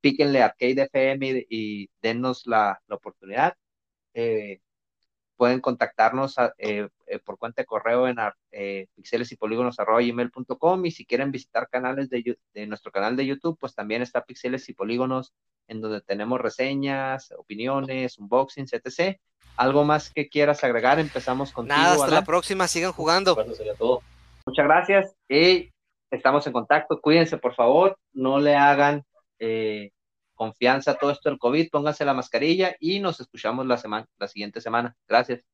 Píquenle Arcade FM y, dennos la, oportunidad. Eh, pueden contactarnos eh, eh, por cuenta de correo en eh, pixeles y polígonos y si quieren visitar canales de, de, nuestro canal de YouTube, pues también está pixeles y polígonos en donde tenemos reseñas, opiniones, unboxings, etc. ¿Algo más que quieras agregar? Empezamos contigo. Nada, hasta la próxima, sigan jugando. Muchas gracias y estamos en contacto. Cuídense, por favor, no le hagan confianza todo esto del COVID, pónganse la mascarilla y nos escuchamos la semana, la siguiente semana. Gracias.